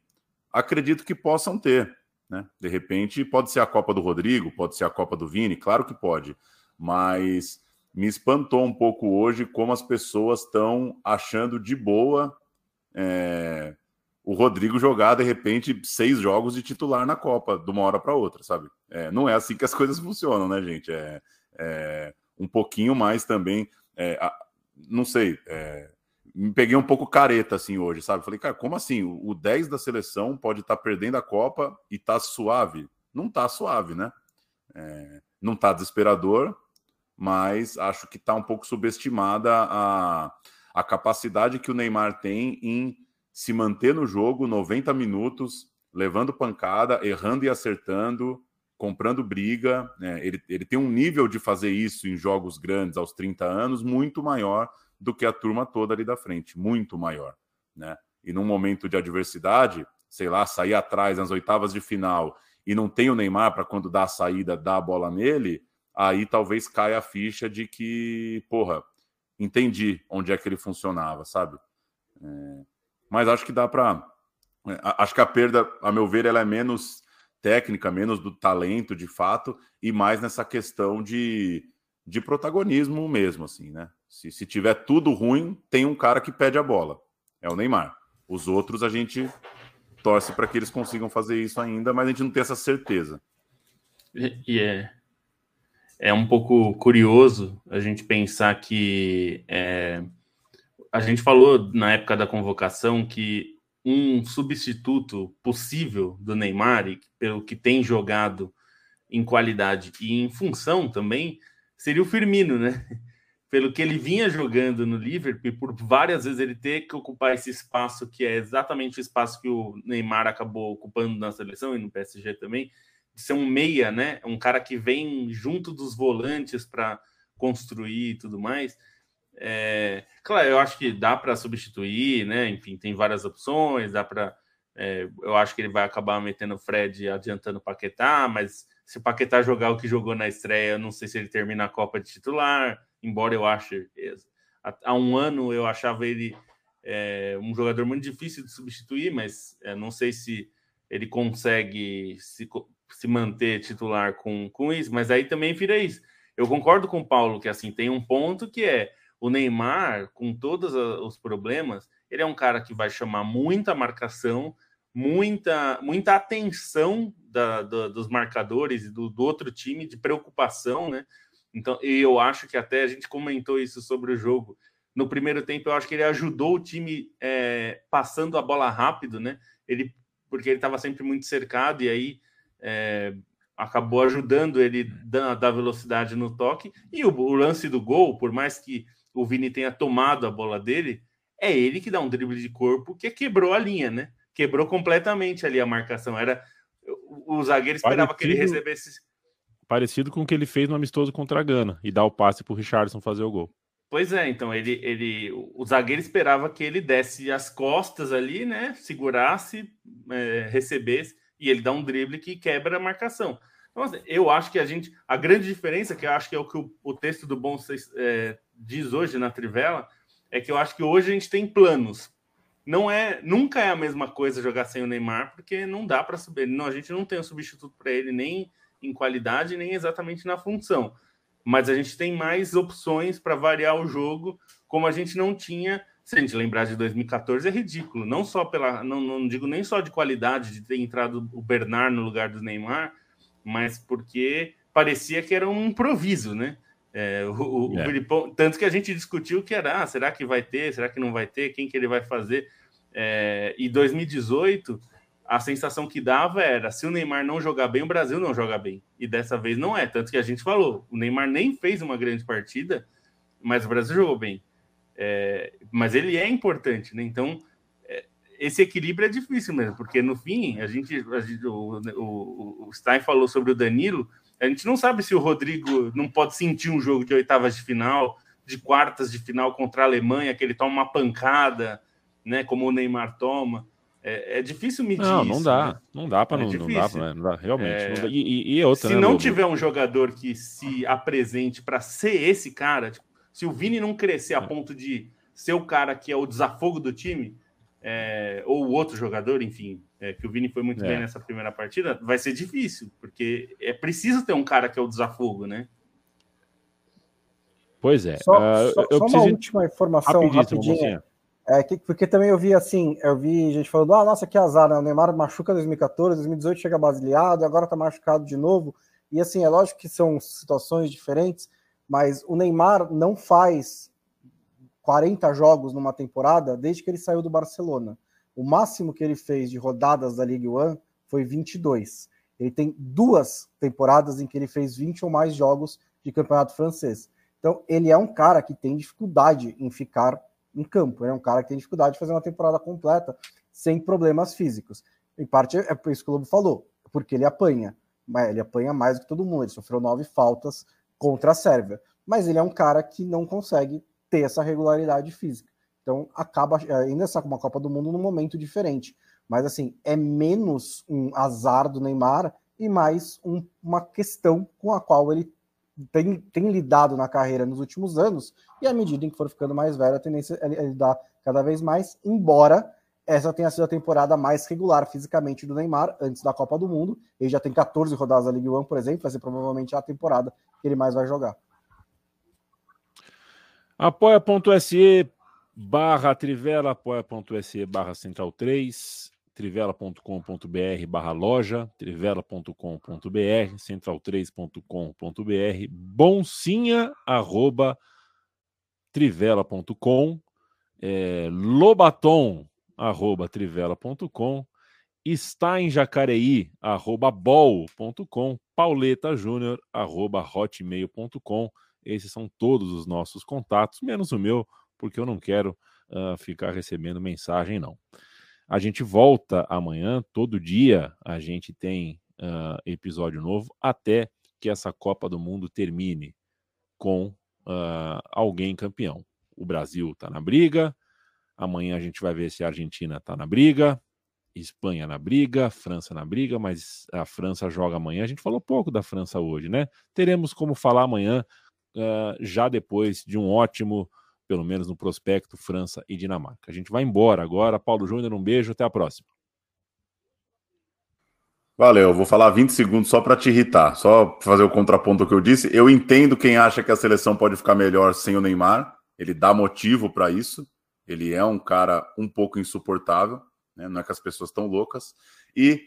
Acredito que possam ter. Né? De repente, pode ser a Copa do Rodrigo, pode ser a Copa do Vini, claro que pode, mas me espantou um pouco hoje como as pessoas estão achando de boa. É o Rodrigo jogar, de repente, seis jogos de titular na Copa, de uma hora para outra, sabe? É, não é assim que as coisas funcionam, né, gente? É, é um pouquinho mais também. É, a, não sei. É, me peguei um pouco careta assim hoje, sabe? Falei, cara, como assim? O 10 da seleção pode estar tá perdendo a Copa e tá suave? Não tá suave, né? É, não tá desesperador, mas acho que tá um pouco subestimada a, a capacidade que o Neymar tem em se manter no jogo 90 minutos, levando pancada, errando e acertando, comprando briga. Né? Ele, ele tem um nível de fazer isso em jogos grandes aos 30 anos muito maior do que a turma toda ali da frente, muito maior, né? E num momento de adversidade, sei lá, sair atrás nas oitavas de final e não tem o Neymar para quando dá a saída, dar a bola nele, aí talvez caia a ficha de que, porra, entendi onde é que ele funcionava, sabe? É... Mas acho que dá para. É, acho que a perda, a meu ver, ela é menos técnica, menos do talento de fato, e mais nessa questão de, de protagonismo mesmo, assim, né? Se, se tiver tudo ruim, tem um cara que pede a bola. É o Neymar. Os outros a gente torce para que eles consigam fazer isso ainda, mas a gente não tem essa certeza. E é, é um pouco curioso a gente pensar que é, a gente falou na época da convocação que um substituto possível do Neymar, e pelo que tem jogado em qualidade e em função também, seria o Firmino, né? pelo que ele vinha jogando no Liverpool, por várias vezes ele ter que ocupar esse espaço que é exatamente o espaço que o Neymar acabou ocupando na seleção e no PSG também, de ser um meia, né? Um cara que vem junto dos volantes para construir e tudo mais. É, claro, eu acho que dá para substituir, né? Enfim, tem várias opções, dá para. É, eu acho que ele vai acabar metendo o Fred adiantando o Paquetá, mas se o Paquetá jogar o que jogou na estreia, eu não sei se ele termina a Copa de titular embora eu ache há um ano eu achava ele é, um jogador muito difícil de substituir, mas é, não sei se ele consegue se, se manter titular com, com isso, mas aí também vira isso. Eu concordo com o Paulo que assim tem um ponto que é o Neymar, com todos os problemas, ele é um cara que vai chamar muita marcação, muita, muita atenção da, da, dos marcadores e do, do outro time, de preocupação, né? Então, e eu acho que até a gente comentou isso sobre o jogo. No primeiro tempo, eu acho que ele ajudou o time é, passando a bola rápido, né? Ele, porque ele estava sempre muito cercado e aí é, acabou ajudando ele da, da, velocidade no toque. E o, o, lance do gol, por mais que o Vini tenha tomado a bola dele, é ele que dá um drible de corpo que quebrou a linha, né? Quebrou completamente ali a marcação. Era o, zagueiro esperava Parecido. que ele recebesse parecido com o que ele fez no amistoso contra a Gana e dar o passe para o Richardson fazer o gol. Pois é, então ele, ele, o zagueiro esperava que ele desse as costas ali, né? Segurasse, é, recebesse e ele dá um drible que quebra a marcação. Então, assim, eu acho que a gente, a grande diferença, que eu acho que é o que o, o texto do Bom é, diz hoje na Trivela, é que eu acho que hoje a gente tem planos. Não é, nunca é a mesma coisa jogar sem o Neymar, porque não dá para subir. Não, a gente não tem um substituto para ele nem em qualidade nem exatamente na função. Mas a gente tem mais opções para variar o jogo, como a gente não tinha. Se a gente lembrar de 2014, é ridículo. Não só pela. Não, não digo nem só de qualidade de ter entrado o Bernard no lugar do Neymar, mas porque parecia que era um improviso, né? É, o, o, é. Filipão, tanto que a gente discutiu que era, ah, será que vai ter, será que não vai ter, quem que ele vai fazer? É, e 2018 a sensação que dava era: se o Neymar não jogar bem, o Brasil não joga bem. E dessa vez não é. Tanto que a gente falou: o Neymar nem fez uma grande partida, mas o Brasil jogou bem. É, mas ele é importante, né? Então, é, esse equilíbrio é difícil mesmo, porque no fim, a gente, a gente o, o, o Stein falou sobre o Danilo. A gente não sabe se o Rodrigo não pode sentir um jogo de oitavas de final, de quartas de final contra a Alemanha, que ele toma uma pancada, né? Como o Neymar toma. É, é difícil medir Não, não isso, dá. Né? Não dá para é não, não, dá, pra, não dá, realmente. É... Não dá. E, e, outra, se né, não Lobo? tiver um jogador que se apresente para ser esse cara, tipo, se o Vini não crescer a é. ponto de ser o cara que é o desafogo do time, é, ou o outro jogador, enfim, é, que o Vini foi muito bem nessa primeira partida, vai ser difícil, porque é preciso ter um cara que é o desafogo, né? Pois é. Só, uh, só, eu só preciso... uma última informação rapidinha. É, que, porque também eu vi assim, eu vi gente falando, ah, nossa, que azar, né? O Neymar machuca 2014, 2018 chega basileado, agora tá machucado de novo. E assim, é lógico que são situações diferentes, mas o Neymar não faz 40 jogos numa temporada desde que ele saiu do Barcelona. O máximo que ele fez de rodadas da Ligue 1 foi 22. Ele tem duas temporadas em que ele fez 20 ou mais jogos de campeonato francês. Então, ele é um cara que tem dificuldade em ficar em campo. Ele é um cara que tem dificuldade de fazer uma temporada completa sem problemas físicos. Em parte é por isso que o Lobo falou, porque ele apanha. Ele apanha mais do que todo mundo. Ele sofreu nove faltas contra a Sérvia. Mas ele é um cara que não consegue ter essa regularidade física. Então acaba ainda está com uma Copa do Mundo num momento diferente. Mas assim, é menos um azar do Neymar e mais um, uma questão com a qual ele tem, tem, lidado na carreira nos últimos anos, e à medida em que for ficando mais velho, a tendência é lidar cada vez mais, embora essa tenha sido a temporada mais regular fisicamente do Neymar antes da Copa do Mundo. Ele já tem 14 rodadas da Ligue 1, por exemplo, vai ser provavelmente a temporada que ele mais vai jogar. apoia.se barra Trivela, apoia.se barra Central 3, trivela.com.br barra loja, trivela.com.br, central3.com.br, boncinha, arroba, trivela.com, é, lobaton, arroba, trivela.com, está em Jacareí, arroba bol.com, Pauleta Júnior, arroba hotmail.com. Esses são todos os nossos contatos, menos o meu, porque eu não quero uh, ficar recebendo mensagem, não. A gente volta amanhã, todo dia a gente tem uh, episódio novo, até que essa Copa do Mundo termine com uh, alguém campeão. O Brasil está na briga, amanhã a gente vai ver se a Argentina está na briga, Espanha na briga, França na briga, mas a França joga amanhã. A gente falou pouco da França hoje, né? Teremos como falar amanhã, uh, já depois de um ótimo pelo menos no prospecto França e Dinamarca. A gente vai embora agora. Paulo Júnior, um beijo, até a próxima. Valeu, vou falar 20 segundos só para te irritar, só fazer o contraponto ao que eu disse. Eu entendo quem acha que a seleção pode ficar melhor sem o Neymar, ele dá motivo para isso. Ele é um cara um pouco insuportável, né? não é que as pessoas estão loucas. E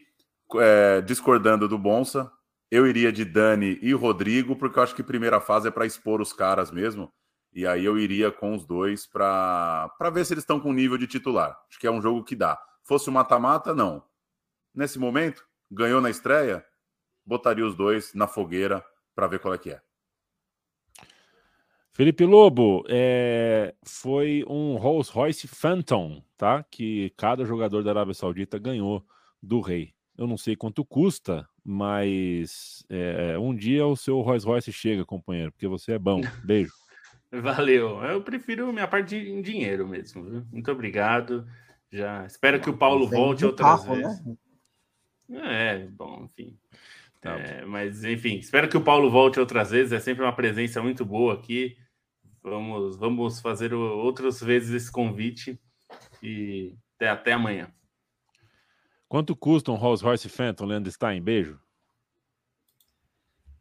é, discordando do Bonsa, eu iria de Dani e Rodrigo, porque eu acho que primeira fase é para expor os caras mesmo. E aí eu iria com os dois para ver se eles estão com nível de titular. Acho que é um jogo que dá. Fosse o mata-mata, não. Nesse momento, ganhou na estreia, botaria os dois na fogueira para ver qual é que é. Felipe Lobo, é, foi um Rolls Royce Phantom, tá? Que cada jogador da Arábia Saudita ganhou do rei. Eu não sei quanto custa, mas é, um dia o seu Rolls Royce chega, companheiro, porque você é bom. Beijo. Valeu. Eu prefiro minha parte em dinheiro mesmo. Viu? Muito obrigado. Já espero que o Paulo volte outras carro, vezes. Né? É, bom, enfim. Tá é, mas enfim, espero que o Paulo volte outras vezes. É sempre uma presença muito boa aqui. Vamos, vamos fazer outras vezes esse convite e até, até amanhã. Quanto custa um Rolls Royce Phantom, Leandro Stein? Beijo.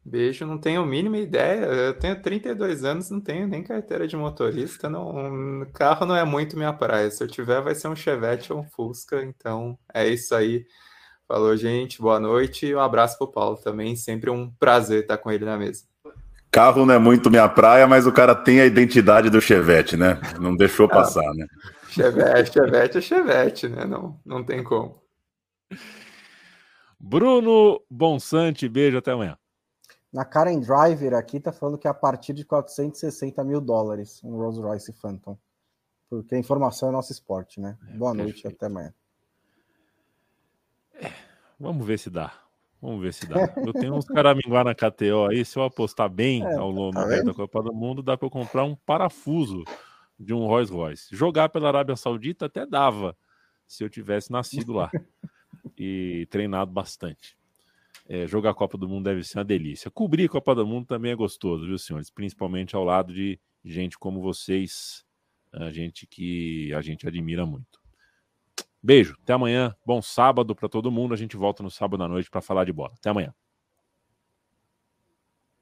Beijo, não tenho a mínima ideia. Eu tenho 32 anos, não tenho nem carteira de motorista. Não, carro não é muito minha praia. Se eu tiver, vai ser um Chevette ou um Fusca. Então é isso aí. Falou, gente. Boa noite. Um abraço pro Paulo também. Sempre um prazer estar com ele na mesa. Carro não é muito minha praia, mas o cara tem a identidade do Chevette, né? Não deixou ah, passar, né? Chevette, Chevette é Chevette, né? Não, não tem como. Bruno Bonsante, beijo, até amanhã. Na Karen Driver aqui tá falando que é a partir de 460 mil dólares um Rolls Royce Phantom. Porque a informação é nosso esporte, né? É, Boa noite, até amanhã. É, vamos ver se dá. Vamos ver se dá. Eu tenho uns caraminguá na KTO aí. Se eu apostar bem é, ao longo tá da Copa do Mundo, dá para eu comprar um parafuso de um Rolls Royce. Jogar pela Arábia Saudita até dava, se eu tivesse nascido lá e treinado bastante. É, jogar a Copa do Mundo deve ser uma delícia. Cobrir a Copa do Mundo também é gostoso, viu, senhores? Principalmente ao lado de gente como vocês, a gente que a gente admira muito. Beijo, até amanhã. Bom sábado para todo mundo. A gente volta no sábado à noite para falar de bola. Até amanhã.